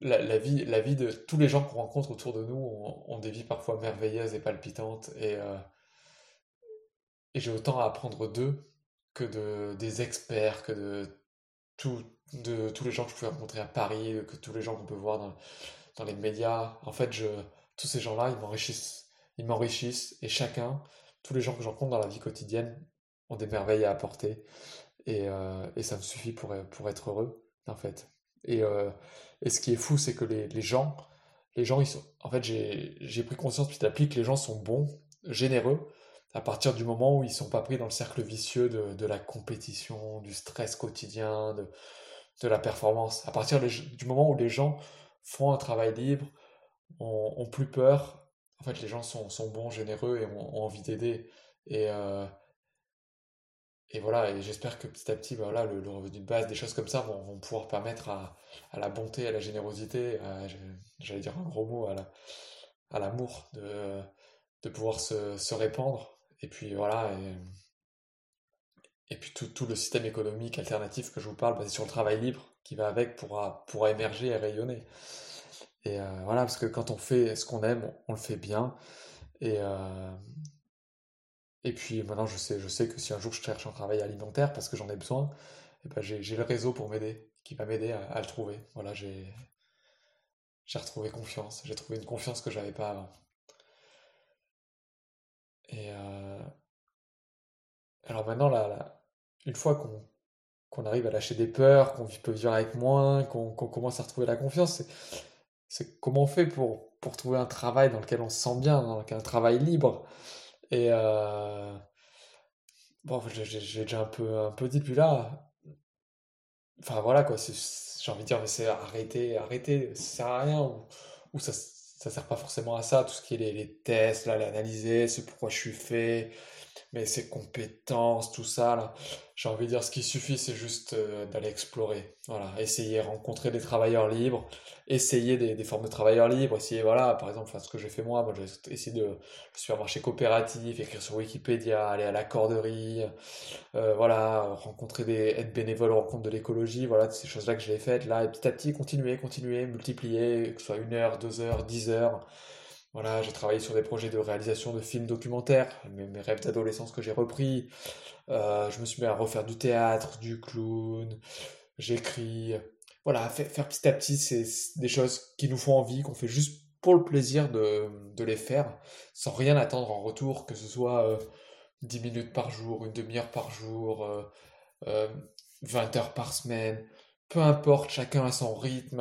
la, vie, la vie de tous les gens qu'on rencontre autour de nous ont, des vies parfois merveilleuses et palpitantes. Et, euh, et j'ai autant à apprendre d'eux que de, des experts, que de, de tous les gens que je pouvais rencontrer à Paris, que tous les gens qu'on peut voir dans, dans, les médias. En fait, je, tous ces gens-là, ils m'enrichissent. Ils m'enrichissent. Et chacun, tous les gens que je rencontre dans la vie quotidienne, ont des merveilles à apporter. Et, euh, et ça me suffit pour, pour être heureux, en fait. Et, euh, et ce qui est fou, c'est que les, les, gens, les gens, ils sont, en fait, j'ai pris conscience petit à petit que les gens sont bons, généreux, à partir du moment où ils sont pas pris dans le cercle vicieux de, de la compétition, du stress quotidien, de, de la performance. À partir du moment où les gens font un travail libre, ont, plus peur, en fait, les gens sont, sont bons, généreux et ont, ont envie d'aider. Et, euh, et voilà, et j'espère que petit à petit, voilà, le, revenu de base, des choses comme ça vont, vont pouvoir permettre à, à, la bonté, à la générosité, j'allais dire un gros mot, à l'amour, la, de, de pouvoir se, se, répandre. Et puis voilà, et, et puis tout, tout, le système économique alternatif que je vous parle, basé sur le travail libre, qui va avec, pourra, pourra émerger et rayonner. Et euh, voilà, parce que quand on fait ce qu'on aime, on, on, le fait bien. Et, euh, et puis maintenant, je sais, je sais que si un jour je cherche un travail alimentaire parce que j'en ai besoin, eh ben j'ai le réseau pour m'aider, qui va m'aider à, le trouver. Voilà, j'ai retrouvé confiance. J'ai trouvé une confiance que j'avais pas avant. Et euh... alors maintenant, là, une fois qu'on arrive à lâcher des peurs, qu'on peut vivre avec moins, qu'on qu commence à retrouver la confiance, c'est comment on fait pour, pour trouver un travail dans lequel on se sent bien, dans lequel un travail libre? Et euh... bon, j'ai déjà un peu, un peu dit depuis là. Enfin voilà quoi, j'ai envie de dire, mais c'est arrêter, arrêter, ça sert à rien, ou, ou ça, ça sert pas forcément à ça, tout ce qui est les, les tests, là, l'analyser, c'est pourquoi je suis fait, mais ses compétences, tout ça, là. J'ai envie de dire, ce qui suffit, c'est juste euh, d'aller explorer. Voilà, essayer, rencontrer des travailleurs libres, essayer des, des, formes de travailleurs libres, essayer, voilà, par exemple, ce que j'ai fait moi, moi j'ai essayé de supermarché coopératif, écrire sur Wikipédia, aller à la corderie, euh, voilà, rencontrer des, être bénévole aux rencontres de l'écologie, voilà, ces choses-là que j'ai faites, là, et petit à petit, continuer, continuer, multiplier, que ce soit une heure, deux heures, dix heures, voilà, j'ai travaillé sur des projets de réalisation de films documentaires, mes, rêves d'adolescence que j'ai repris. Euh, je me suis mis à refaire du théâtre, du clown, j'écris. Voilà, faire, faire, petit à petit, c'est des choses qui nous font envie, qu'on fait juste pour le plaisir de, de, les faire, sans rien attendre en retour, que ce soit euh, 10 minutes par jour, une demi-heure par jour, euh, 20 euh, heures par semaine. Peu importe, chacun a son rythme,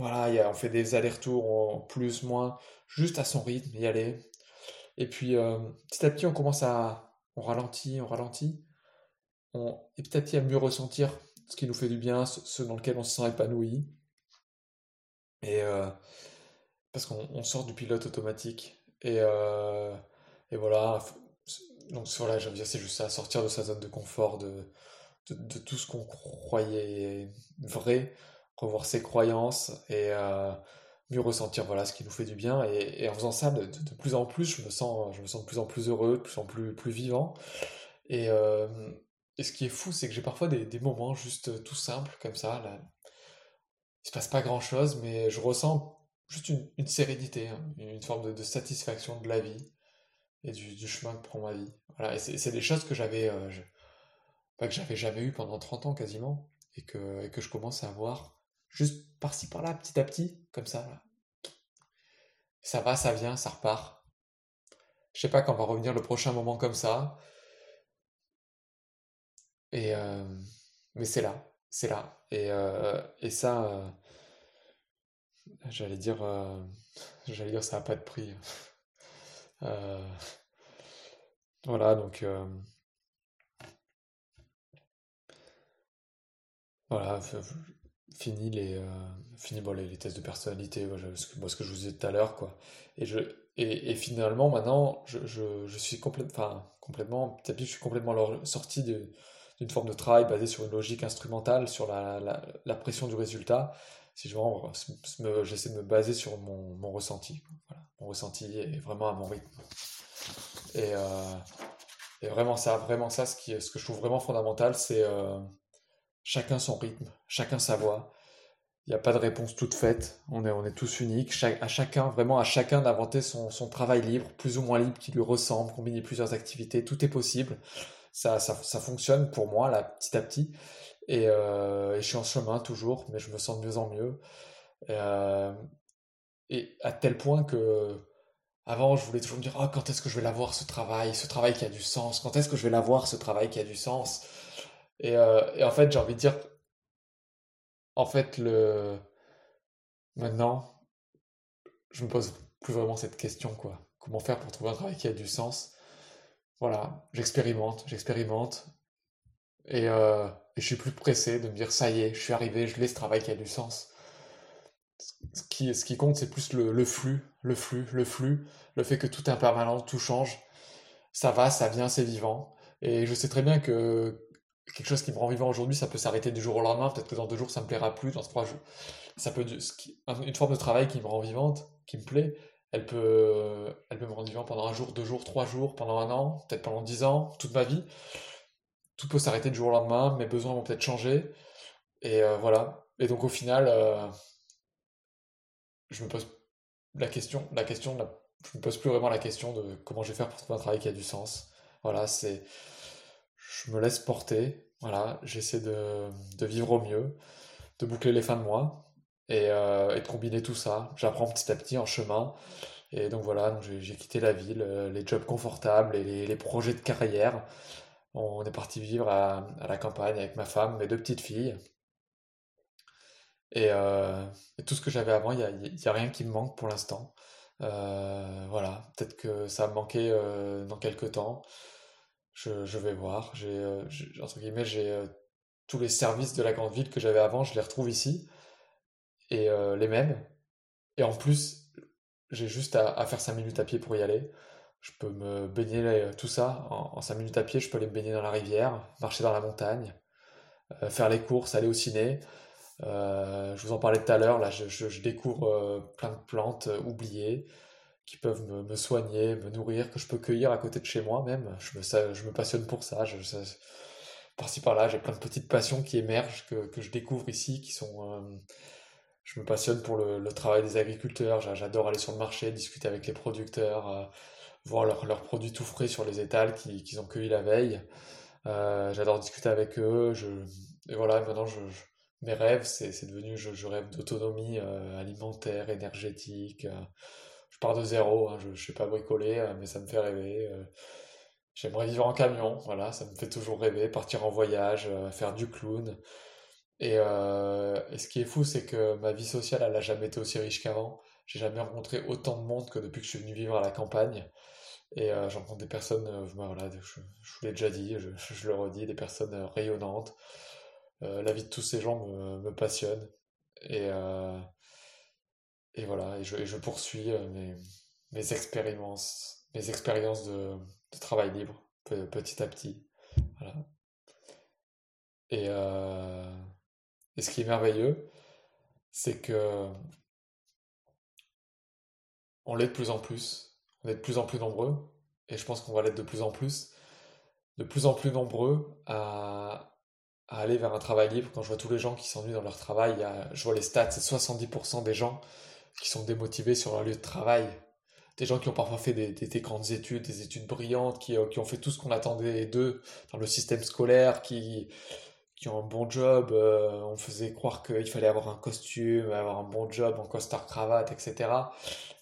voilà, on fait des allers-retours en plus, moins, juste à son rythme, y aller. Et puis, euh, petit à petit, on commence à... On ralentit, on ralentit. On, et petit à petit, à mieux ressentir ce qui nous fait du bien, ce, ce dans lequel on se sent épanoui. Et... Euh, parce qu'on sort du pilote automatique. Et, euh, et voilà. Donc voilà, j'aime dire, c'est juste ça, sortir de sa zone de confort, de, de, tout ce qu'on croyait vrai, revoir ses croyances et mieux ressentir voilà ce qui nous fait du bien. Et, en faisant ça, de, plus en plus, je me sens, je me sens de plus en plus heureux, de plus en plus, plus vivant. Et, et ce qui est fou, c'est que j'ai parfois des, des, moments juste tout simples comme ça. Là. Il se passe pas grand chose, mais je ressens juste une, une sérénité, hein, une forme de, satisfaction de la vie et du, chemin que prend ma vie. Voilà, et c'est des choses que j'avais euh, que j'avais jamais eu pendant 30 ans quasiment, et que, et que je commence à avoir juste par-ci par-là, petit à petit, comme ça. Ça va, ça vient, ça repart. Je sais pas quand va revenir le prochain moment comme ça. Et euh, mais c'est là, c'est là. Et, euh, ça, euh, j'allais dire, j'allais dire, ça n'a pas de prix. voilà, donc voilà, fini les fini bon, les, tests de personnalité moi, ce que je vous disais tout à l'heure quoi et je et, finalement maintenant je, je, je suis complètement complètement petit je suis complètement sorti d'une forme de travail basée sur une logique instrumentale, sur la, la, pression du résultat. Si je j'essaie de me baser sur mon, mon ressenti. Mon ressenti est vraiment à mon rythme. Et, euh, et, vraiment ça, vraiment ça, ce, qui, ce que je trouve vraiment fondamental, c'est euh, chacun son rythme, chacun sa voix. Il n'y a pas de réponse toute faite. On est, on est tous uniques. à chacun, vraiment à chacun d'inventer son, travail libre, plus ou moins libre, qui lui ressemble, combiner plusieurs activités. Tout est possible ça, ça, fonctionne pour moi là, petit à petit. Et, euh, et, je suis en chemin toujours, mais je me sens de mieux en mieux. Euh, et à tel point que avant, je voulais toujours me dire oh, quand est-ce que je vais l'avoir ce travail, ce travail qui a du sens Quand est-ce que je vais l'avoir ce travail qui a du sens? Et, euh, et, en fait, j'ai envie de dire en fait, le maintenant, je me pose plus vraiment cette question quoi. Comment faire pour trouver un travail qui a du sens? Voilà, j'expérimente, j'expérimente. Et, euh, et, je suis plus pressé de me dire, ça y est, je suis arrivé, je laisse ce travail qui a du sens. Ce qui, ce qui compte, c'est plus le, le, flux, le flux, le flux, le fait que tout est impermanent, tout change. Ça va, ça vient, c'est vivant. Et je sais très bien que quelque chose qui me rend vivant aujourd'hui, ça peut s'arrêter du jour au lendemain. Peut-être que dans deux jours, ça me plaira plus. Dans trois jours, ça peut une forme de travail qui me rend vivante, qui me plaît, elle peut, elle peut me rendre vivant pendant un jour, deux jours, trois jours, pendant un an, peut-être pendant dix ans, toute ma vie. Tout peut s'arrêter du jour au lendemain, mes besoins vont peut-être changer. Et euh, voilà. Et donc au final, euh, je me pose la question, la question, je me pose plus vraiment la question de comment je vais faire pour trouver un travail qui a du sens. Voilà, c'est, je me laisse porter. Voilà, j'essaie de, de vivre au mieux, de boucler les fins de mois, euh, et, de combiner tout ça. J'apprends petit à petit en chemin. Et donc voilà, j'ai quitté la ville, euh, les jobs confortables et les, projets de carrière. On est parti vivre à, la campagne avec ma femme, mes deux petites filles. Et, euh, tout ce que j'avais avant, il n'y a, a, rien qui me manque pour l'instant. voilà, peut-être que ça me manquer dans quelques temps. Je, vais voir. J'ai, entre guillemets, j'ai tous les services de la grande ville que j'avais avant, je les retrouve ici et euh, les mêmes. Et en plus, j'ai juste à, faire 5 minutes à pied pour y aller. Je peux me baigner tout ça en, 5 minutes à pied. Je peux aller me baigner dans la rivière, marcher dans la montagne, euh, faire les courses, aller au ciné. Euh, je vous en parlais tout à l'heure, là je, je, découvre plein de plantes oubliées qui peuvent me, soigner, me nourrir, que je peux cueillir à côté de chez moi même. Je me, je me passionne pour ça. Par-ci par-là, j'ai plein de petites passions qui émergent, que, que je découvre ici, qui sont je me passionne pour le, travail des agriculteurs. J'adore aller sur le marché, discuter avec les producteurs, euh, voir leurs produits tout frais sur les étals qu'ils ont cueillis la veille. Euh, j'adore discuter avec eux. Je, et voilà, maintenant, je, mes rêves, c'est devenu, je, rêve d'autonomie euh, alimentaire, énergétique. Pars de zéro, hein, je ne sais pas bricoler, mais ça me fait rêver. J'aimerais vivre en camion, voilà, ça me fait toujours rêver, partir en voyage, faire du clown. Euh, et, ce qui est fou, c'est que ma vie sociale, elle n'a jamais été aussi riche qu'avant. J'ai jamais rencontré autant de monde que depuis que je suis venu vivre à la campagne. Et euh, rencontre des personnes, euh, voilà, je, vous l'ai déjà dit, je, le redis, des personnes rayonnantes. la vie de tous ces gens me, passionne. Et, et voilà, et je, poursuis mes, mes expériences, mes expériences de, de travail libre petit à petit. Voilà. Et, euh, et ce qui est merveilleux, c'est que on l'est de plus en plus, on est de plus en plus nombreux, et je pense qu'on va l'être de plus en plus, de plus en plus nombreux à, à aller vers un travail libre. Quand je vois tous les gens qui s'ennuient dans leur travail, je vois les stats, c'est 70% des gens qui sont démotivés sur leur lieu de travail. Des gens qui ont parfois fait des, grandes études, des études brillantes, qui, euh, qui ont fait tout ce qu'on attendait d'eux dans le système scolaire, qui, qui ont un bon job. Euh, on faisait croire qu'il fallait avoir un costume, avoir un bon job en costard cravate, etc.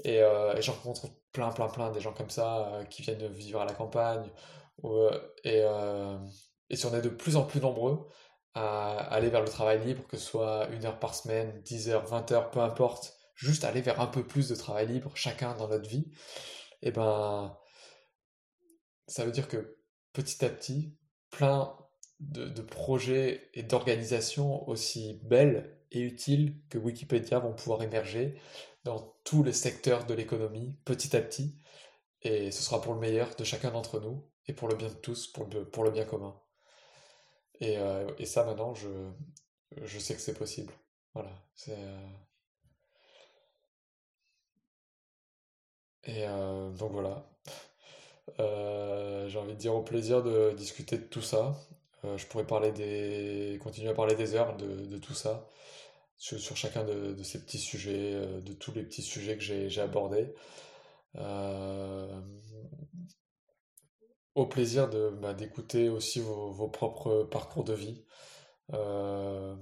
Et, euh, et j'en rencontre plein, plein, plein des gens comme ça qui viennent vivre à la campagne. et, et si on est de plus en plus nombreux à aller vers le travail libre, que ce soit une heure par semaine, 10 heures, 20 heures, peu importe, juste aller vers un peu plus de travail libre, chacun dans notre vie, et eh ben, ça veut dire que petit à petit, plein de, projets et d'organisations aussi belles et utiles que Wikipédia vont pouvoir émerger dans tous les secteurs de l'économie, petit à petit, et ce sera pour le meilleur de chacun d'entre nous, et pour le bien de tous, pour le, pour le bien commun. Et, euh, et ça, maintenant, je, je sais que c'est possible. Voilà. C'est, euh, Et euh, donc voilà. j'ai envie de dire au plaisir de discuter de tout ça. je pourrais parler des, continuer à parler des heures de, de tout ça, sur, sur chacun de, de, ces petits sujets, de tous les petits sujets que j'ai abordés. au plaisir de bah, d'écouter aussi vos, vos, propres parcours de vie. voilà,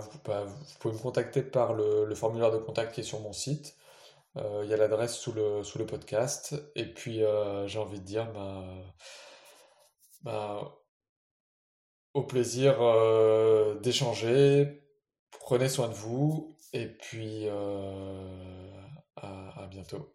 vous, bah, vous, pouvez me contacter par le, formulaire de contact qui est sur mon site. Euh, il y a l'adresse sous le, podcast. Et puis, euh, j'ai envie de dire, bah, bah, au plaisir euh, d'échanger. Prenez soin de vous. Et puis, à bientôt.